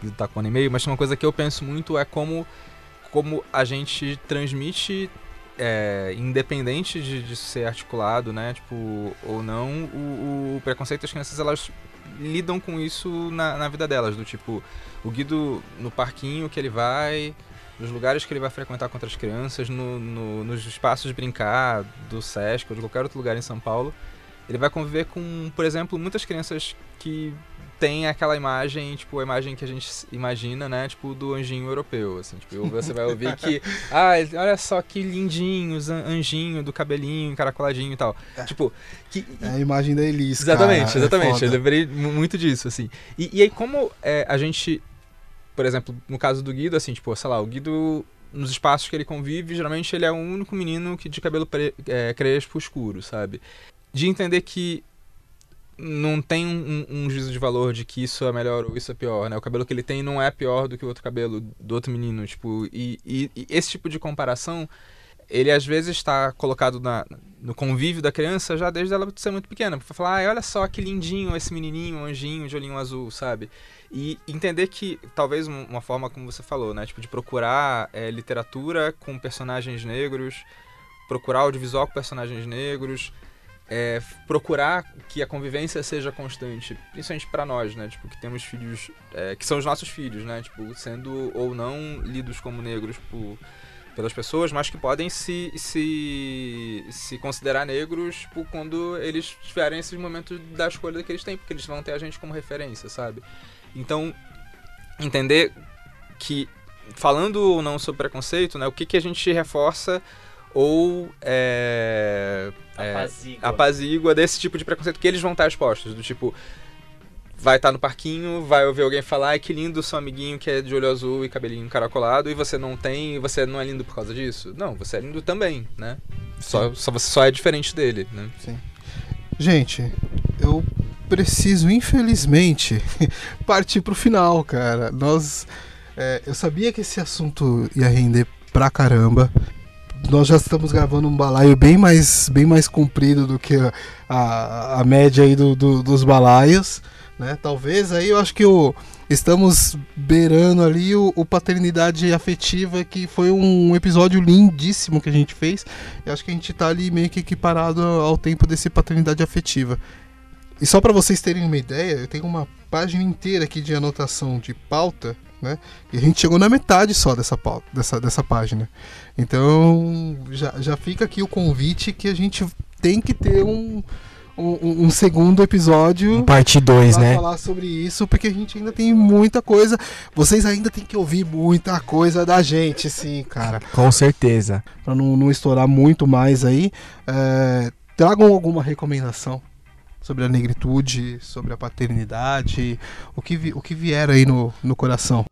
o tá com um ano e meio, mas uma coisa que eu penso muito é como, como a gente transmite é, independente de, de ser articulado, né, tipo, ou não, o, o preconceito das crianças, elas lidam com isso na, na vida delas, do tipo, o Guido no parquinho que ele vai, nos lugares que ele vai frequentar com outras crianças, no, no- nos espaços de brincar do Sesc ou de qualquer outro lugar em São Paulo, ele vai conviver com, por exemplo, muitas crianças que tem aquela imagem, tipo, a imagem que a gente imagina, né, tipo, do anjinho europeu, assim, tipo, você vai ouvir que, ah, olha só que lindinhos, anjinho do cabelinho encaracoladinho e tal. É. Tipo, que... É a imagem da Elis, Exatamente, cara, é exatamente, foda. eu lembrei mu- muito disso, assim. E, e aí, como é, a gente, por exemplo, no caso do Guido, assim, tipo, sei lá, o Guido, nos espaços que ele convive, geralmente ele é o único menino que de cabelo pre- é, crespo escuro, sabe? De entender que não tem um, um- juízo de valor de que isso é melhor ou isso é pior, né? O cabelo que ele tem não é pior do que o outro cabelo do outro menino, tipo, e, e- e esse tipo de comparação, ele às vezes está colocado na, no convívio da criança já desde ela ser muito pequena, pra falar, "Ai, olha só que lindinho esse menininho, anjinho de olhinho azul, sabe? E entender que, talvez um- uma forma como você falou, né? Tipo, de procurar é, literatura com personagens negros, procurar audiovisual com personagens negros, é, procurar que a convivência seja constante, principalmente pra nós, né? Tipo, que temos filhos, é, que são os nossos filhos, né? Tipo, sendo ou não lidos como negros por, pelas pessoas, mas que podem se, se, se considerar negros tipo, quando eles tiverem esses momentos da escolha que eles têm, porque eles vão ter a gente como referência, sabe? Então, entender que, falando ou não sobre preconceito, né? O que, que a gente reforça ou é, é, Apazigua. apazigua desse tipo de preconceito que eles vão estar expostos. Do tipo, vai estar no parquinho, vai ouvir alguém falar, ai que lindo seu amiguinho que é de olho azul e cabelinho encaracolado, e você não tem, e você não é lindo por causa disso. Não, você é lindo também, né? Só, só você só é diferente dele, né? Gente, eu preciso, infelizmente, partir pro final, cara. Nós. é, eu sabia que esse assunto ia render pra caramba. Nós já estamos gravando um balaio bem mais, bem mais comprido do que a, a, média aí do, do- dos balaios. Né? Talvez aí eu acho que o, estamos beirando ali o, o paternidade afetiva, que foi um episódio lindíssimo que a gente fez. Eu acho que a gente tá ali meio que equiparado ao tempo desse paternidade afetiva. E só para vocês terem uma ideia, eu tenho uma página inteira aqui de anotação de pauta, né? E a gente chegou na metade só dessa pauta, dessa, dessa página. Então já, já fica aqui o convite que a gente tem que ter um, um, um segundo episódio Um parte 2, pra né? falar sobre isso, porque a gente ainda tem muita coisa. Vocês ainda tem que ouvir muita coisa da gente, sim, cara. Com certeza. Pra não, não estourar muito mais aí. É, tragam alguma recomendação sobre a negritude, sobre a paternidade, o que, vi- o que vier aí no, no coração.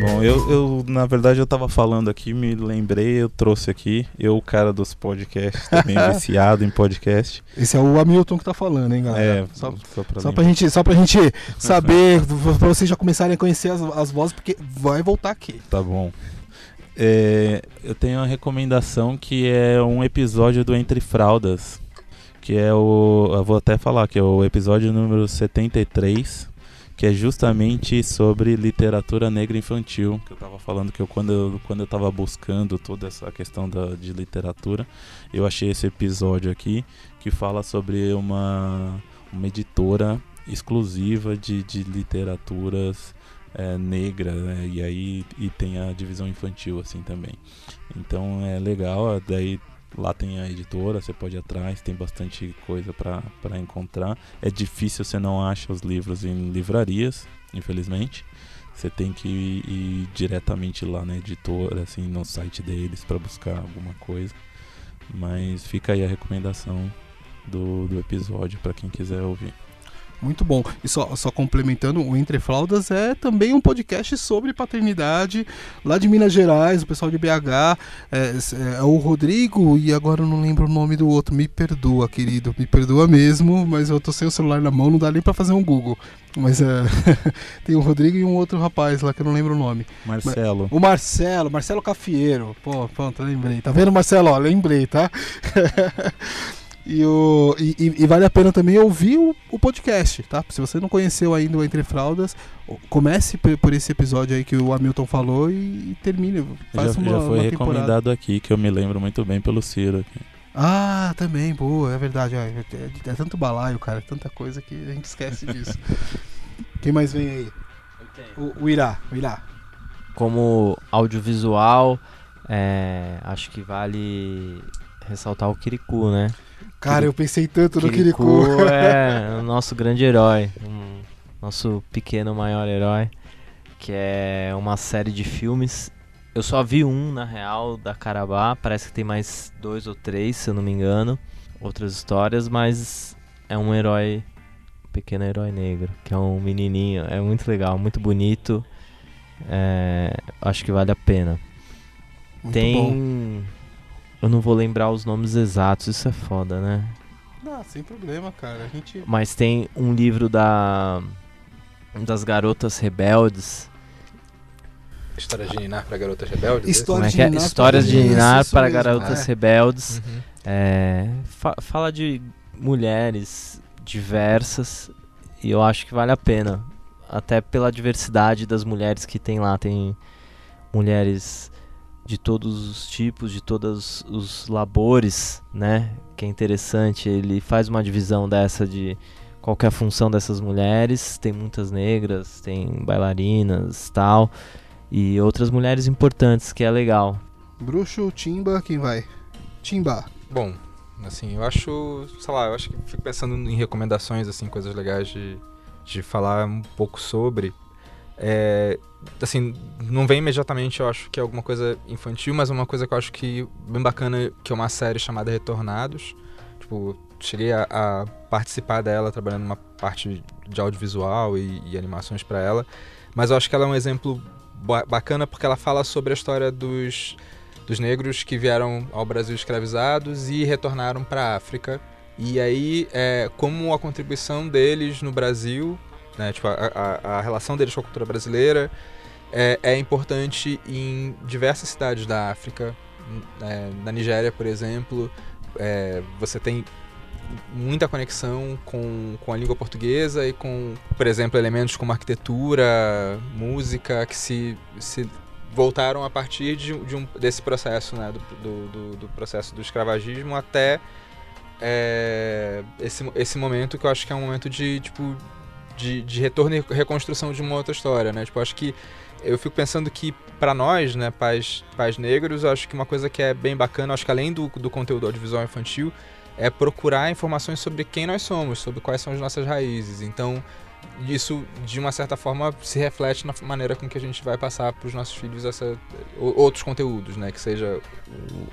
Bom, eu, eu, na verdade eu tava falando aqui, me lembrei, eu trouxe aqui, eu, o cara dos podcasts, também viciado em podcast. Esse é o Hamilton que tá falando, hein, galera? É, só, só pra só, pra gente, só pra gente saber, pra vocês já começarem a conhecer as, as vozes, porque vai voltar aqui. Tá bom. É, eu tenho uma recomendação que é um episódio do Entre Fraldas, que é o. Eu vou até falar que é o episódio número 73, que é justamente sobre literatura negra infantil. Que eu tava falando que eu, quando, eu, quando eu tava buscando toda essa questão da, de literatura, eu achei esse episódio aqui que fala sobre uma, uma editora exclusiva de, de literaturas é, negra, né? E aí e tem a divisão infantil assim também. Então é legal, daí lá tem a editora, você pode ir atrás, tem bastante coisa para encontrar. É difícil você não acha os livros em livrarias, infelizmente. Você tem que ir, ir diretamente lá na editora, assim, no site deles para buscar alguma coisa. Mas fica aí a recomendação do, do episódio para quem quiser ouvir. Muito bom. E só, só complementando, o Entre Fraldas é também um podcast sobre paternidade lá de Minas Gerais, o pessoal de BH. É, é o Rodrigo e agora eu não lembro o nome do outro. Me perdoa, querido. Me perdoa mesmo, mas eu tô sem o celular na mão, não dá nem pra fazer um Google. Mas é, tem o Rodrigo e um outro rapaz lá que eu não lembro o nome. Marcelo, O Marcelo, Marcelo Cafieiro. Pô, pronto, lembrei. Tá vendo, Marcelo? Ó, lembrei, tá? e, o, e, e- vale a pena também ouvir o, o podcast, tá? Se você não conheceu ainda o Entre Fraldas, comece por, esse episódio aí que o Hamilton falou e, e termine. já, uma, já foi uma recomendado aqui, que eu me lembro muito bem pelo Ciro aqui. Ah, também, boa, é verdade. É, é- é tanto balaio, cara, tanta coisa que a gente esquece disso. Quem mais vem aí? O, o Irá, o Irá. Como audiovisual, é, acho que vale ressaltar o Kirikou, né? Cara, eu pensei tanto no Kirikou Kirikou. é o nosso grande herói, um- nosso pequeno maior herói, que é uma série de filmes. Eu só vi um, na real, da Carabá, parece que tem mais dois ou três, se eu não me engano, outras histórias, mas é um herói, um pequeno herói negro, que é um menininho, é muito legal, muito bonito, é, acho que vale a pena. Muito tem... bom. Eu não vou lembrar os nomes exatos, isso é foda, né? Ah, sem problema, cara. A gente. Mas tem um livro da das garotas rebeldes. História de Ninar pra garotas rebeldes? História Como é de é? Ninar Histórias de para- Ninar para mesmo, garotas é. rebeldes. Uhum. É, fa- fala de mulheres diversas e eu acho que vale a pena. Até pela diversidade das mulheres que tem lá. Tem mulheres de todos os tipos, de todos os labores, né? Que é interessante. Ele faz uma divisão dessa de qual que é a função dessas mulheres. Tem muitas negras, tem bailarinas tal. E outras mulheres importantes, que é legal. Bruxo, Timba, quem vai? Timba. Bom, assim, eu acho, sei lá, eu acho que fico pensando em recomendações, assim, coisas legais de, de falar um pouco sobre. É, assim, não vem imediatamente, eu acho que é alguma coisa infantil, mas uma coisa que eu acho que bem bacana, que é uma série chamada Retornados. Tipo, cheguei a, a participar dela, trabalhando numa parte de audiovisual e, e animações para ela. Mas eu acho que ela é um exemplo ba- bacana porque ela fala sobre a história dos, dos negros que vieram ao Brasil escravizados e retornaram para a África. E aí, é, como a contribuição deles no Brasil, né, tipo, a, a, a relação deles com a cultura brasileira é, é importante em diversas cidades da África. É, na Nigéria, por exemplo, é, você tem muita conexão com, com a língua portuguesa e com, por exemplo, elementos como arquitetura, música, que se, se voltaram a partir de, de um, desse processo, né, do, do, do- do processo do escravagismo até é, esse, esse momento que eu acho que é um momento de, tipo, de, de retorno e reconstrução de uma outra história, né? Tipo, acho que eu fico pensando que para nós, né, pais, pais negros, acho que uma coisa que é bem bacana, acho que além do, do conteúdo audiovisual infantil, é procurar informações sobre quem nós somos, sobre quais são as nossas raízes. Então, isso de uma certa forma se reflete na maneira com que a gente vai passar para os nossos filhos essa, outros conteúdos, né, que seja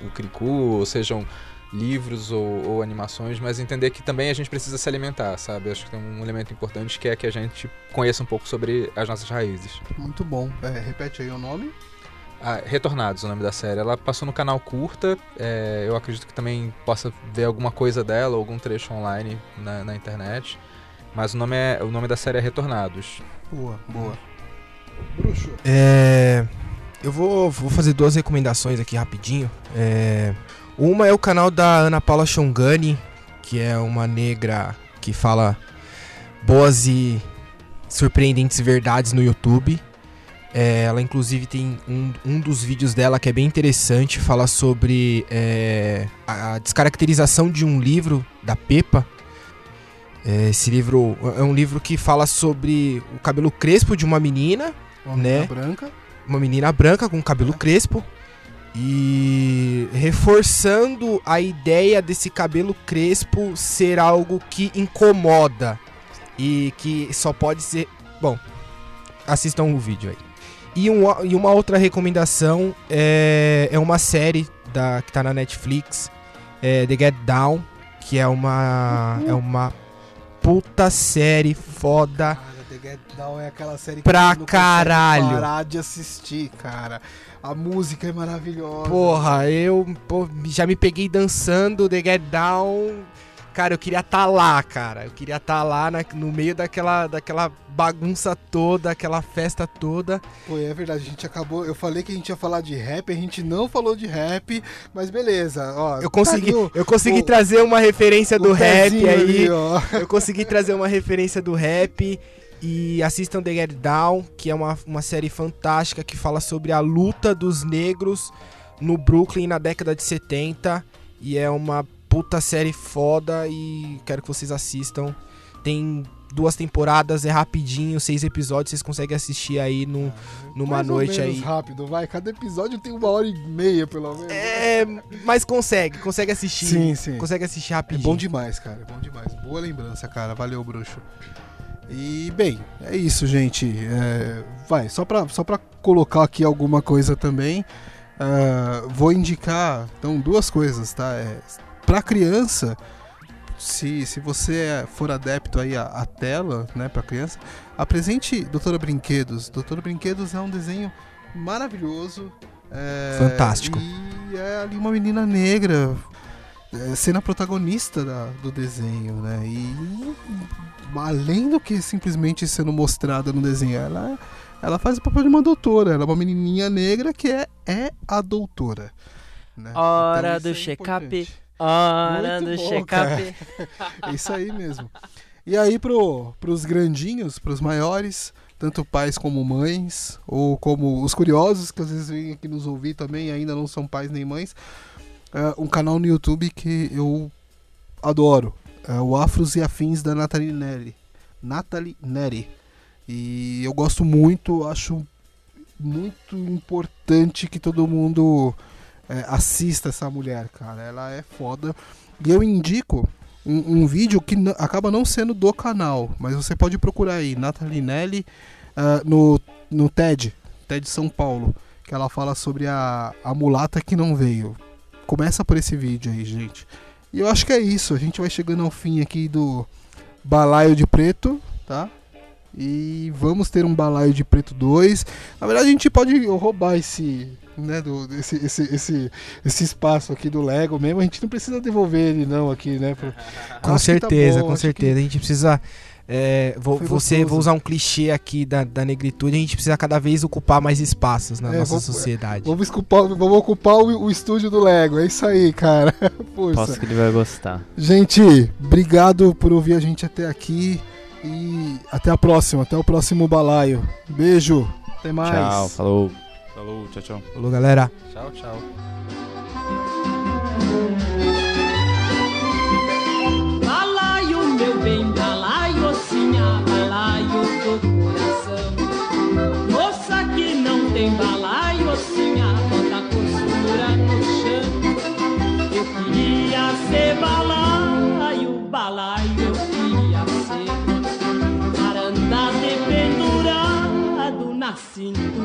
o, o cricu, ou sejam livros ou, ou animações, mas entender que também a gente precisa se alimentar, sabe? Acho que tem um elemento importante que é que a gente conheça um pouco sobre as nossas raízes. Muito bom. É, repete aí o nome. Ah, Retornados, o nome da série. Ela passou no canal Curta. é, eu acredito que também possa ver alguma coisa dela, algum trecho online na, na internet. Mas o nome, é, o nome da série é Retornados. Boa, boa. Bruxo. É, eu vou, vou fazer duas recomendações aqui rapidinho. É, uma é o canal da Ana Paula Shongani, que é uma negra que fala boas e surpreendentes verdades no YouTube. É, ela inclusive tem um, um dos vídeos dela que é bem interessante, fala sobre é, a descaracterização de um livro da Pepa. É, esse livro é um livro que fala sobre o cabelo crespo de uma menina Uma Né? menina branca. uma menina branca com cabelo crespo e reforçando a ideia desse cabelo crespo ser algo que incomoda e que só pode ser. Bom, assistam o vídeo aí. E, um, e uma outra recomendação é, é uma série da, que tá na Netflix, é The Get Down, que é uma, é uma puta série foda. Cara, The Get Down é aquela série que Pra não caralho. parar de assistir, cara. A música é maravilhosa. Porra, eu pô, já me peguei dançando The Get Down. Cara, eu queria estar lá, cara. Eu queria estar lá na- no meio daquela, daquela bagunça toda, aquela festa toda. Pô, é verdade, a gente acabou. Eu falei que a gente ia falar de rap, a gente não falou de rap, mas beleza. Ó, Eu consegui, tá eu consegui o- trazer uma referência do rap aí. ali. Eu consegui trazer uma referência do rap. E assistam The Get Down, que é uma, uma série fantástica que fala sobre a luta dos negros no Brooklyn na década de 70. E é uma puta série foda e quero que vocês assistam. Tem duas temporadas, é rapidinho, seis episódios, vocês conseguem assistir aí no, numa Mais ou noite menos aí. rápido, vai. Cada episódio tem uma hora e meia, pelo menos. É, mas consegue, consegue assistir. Sim, sim. Consegue assistir É rapidinho. bom demais, cara. É bom demais. Boa lembrança, cara. Valeu, bruxo. E, bem, é isso, gente. É, vai, só pra, só pra colocar aqui alguma coisa também, ah, vou indicar, então, duas coisas, tá? É, pra criança, se, se você é- for adepto aí à, à tela, né, pra criança, apresente Doutora Brinquedos. Doutora Brinquedos é um desenho maravilhoso. é, Fantástico. E é ali uma menina negra é, sendo a protagonista da- do desenho, né? E além do que simplesmente sendo mostrada no desenho, ela, ela faz o papel de uma doutora. Ela é uma menininha negra que é, é a doutora. né? Hora Então, do é check-up. Hora Muito do check-up. É isso aí mesmo. E aí pro, pros grandinhos, pros maiores, tanto pais como mães, ou como os curiosos que às vezes vêm aqui nos ouvir também ainda não são pais nem mães, é um canal no YouTube que eu adoro. É o Afros e Afins da Nathalie Neri. Nathalie Neri. E eu gosto muito, acho muito importante que todo mundo é, assista essa mulher, cara. Ela é foda. E eu indico um, um vídeo que acaba não sendo do canal, mas você pode procurar aí, Nathalie Nelly, ah, no, no TED, TED São Paulo, que ela fala sobre a, a mulata que não veio. Começa por esse vídeo aí, gente. E eu acho que é isso, a gente vai chegando ao fim aqui do Balaio de Preto, tá? E vamos ter um Balaio de Preto 2. Na verdade, a gente pode roubar esse, né, do, esse, esse, esse, esse espaço aqui do Lego mesmo. A gente não precisa devolver ele, não, aqui, né? Com Acho que tá certeza, bom, com acho certeza. A gente precisa. É, vou, você, vou usar um clichê aqui da, da negritude. A gente precisa cada vez ocupar mais espaços na É, nossa vamos- sociedade. Vamos ocupar, vamos ocupar o, o estúdio do Lego. É isso aí, cara. Força. Posso que ele vai gostar. Gente, obrigado por ouvir a gente até aqui. E até a próxima. Até o próximo balaio. Beijo. Até mais. Tchau, falou. Falou, tchau, tchau. Falou, galera. Tchau, tchau. Tem balaio, sim, a bota costura no chão. Eu queria ser balaio, balaio, eu queria ser. Para andar dependurado na cintura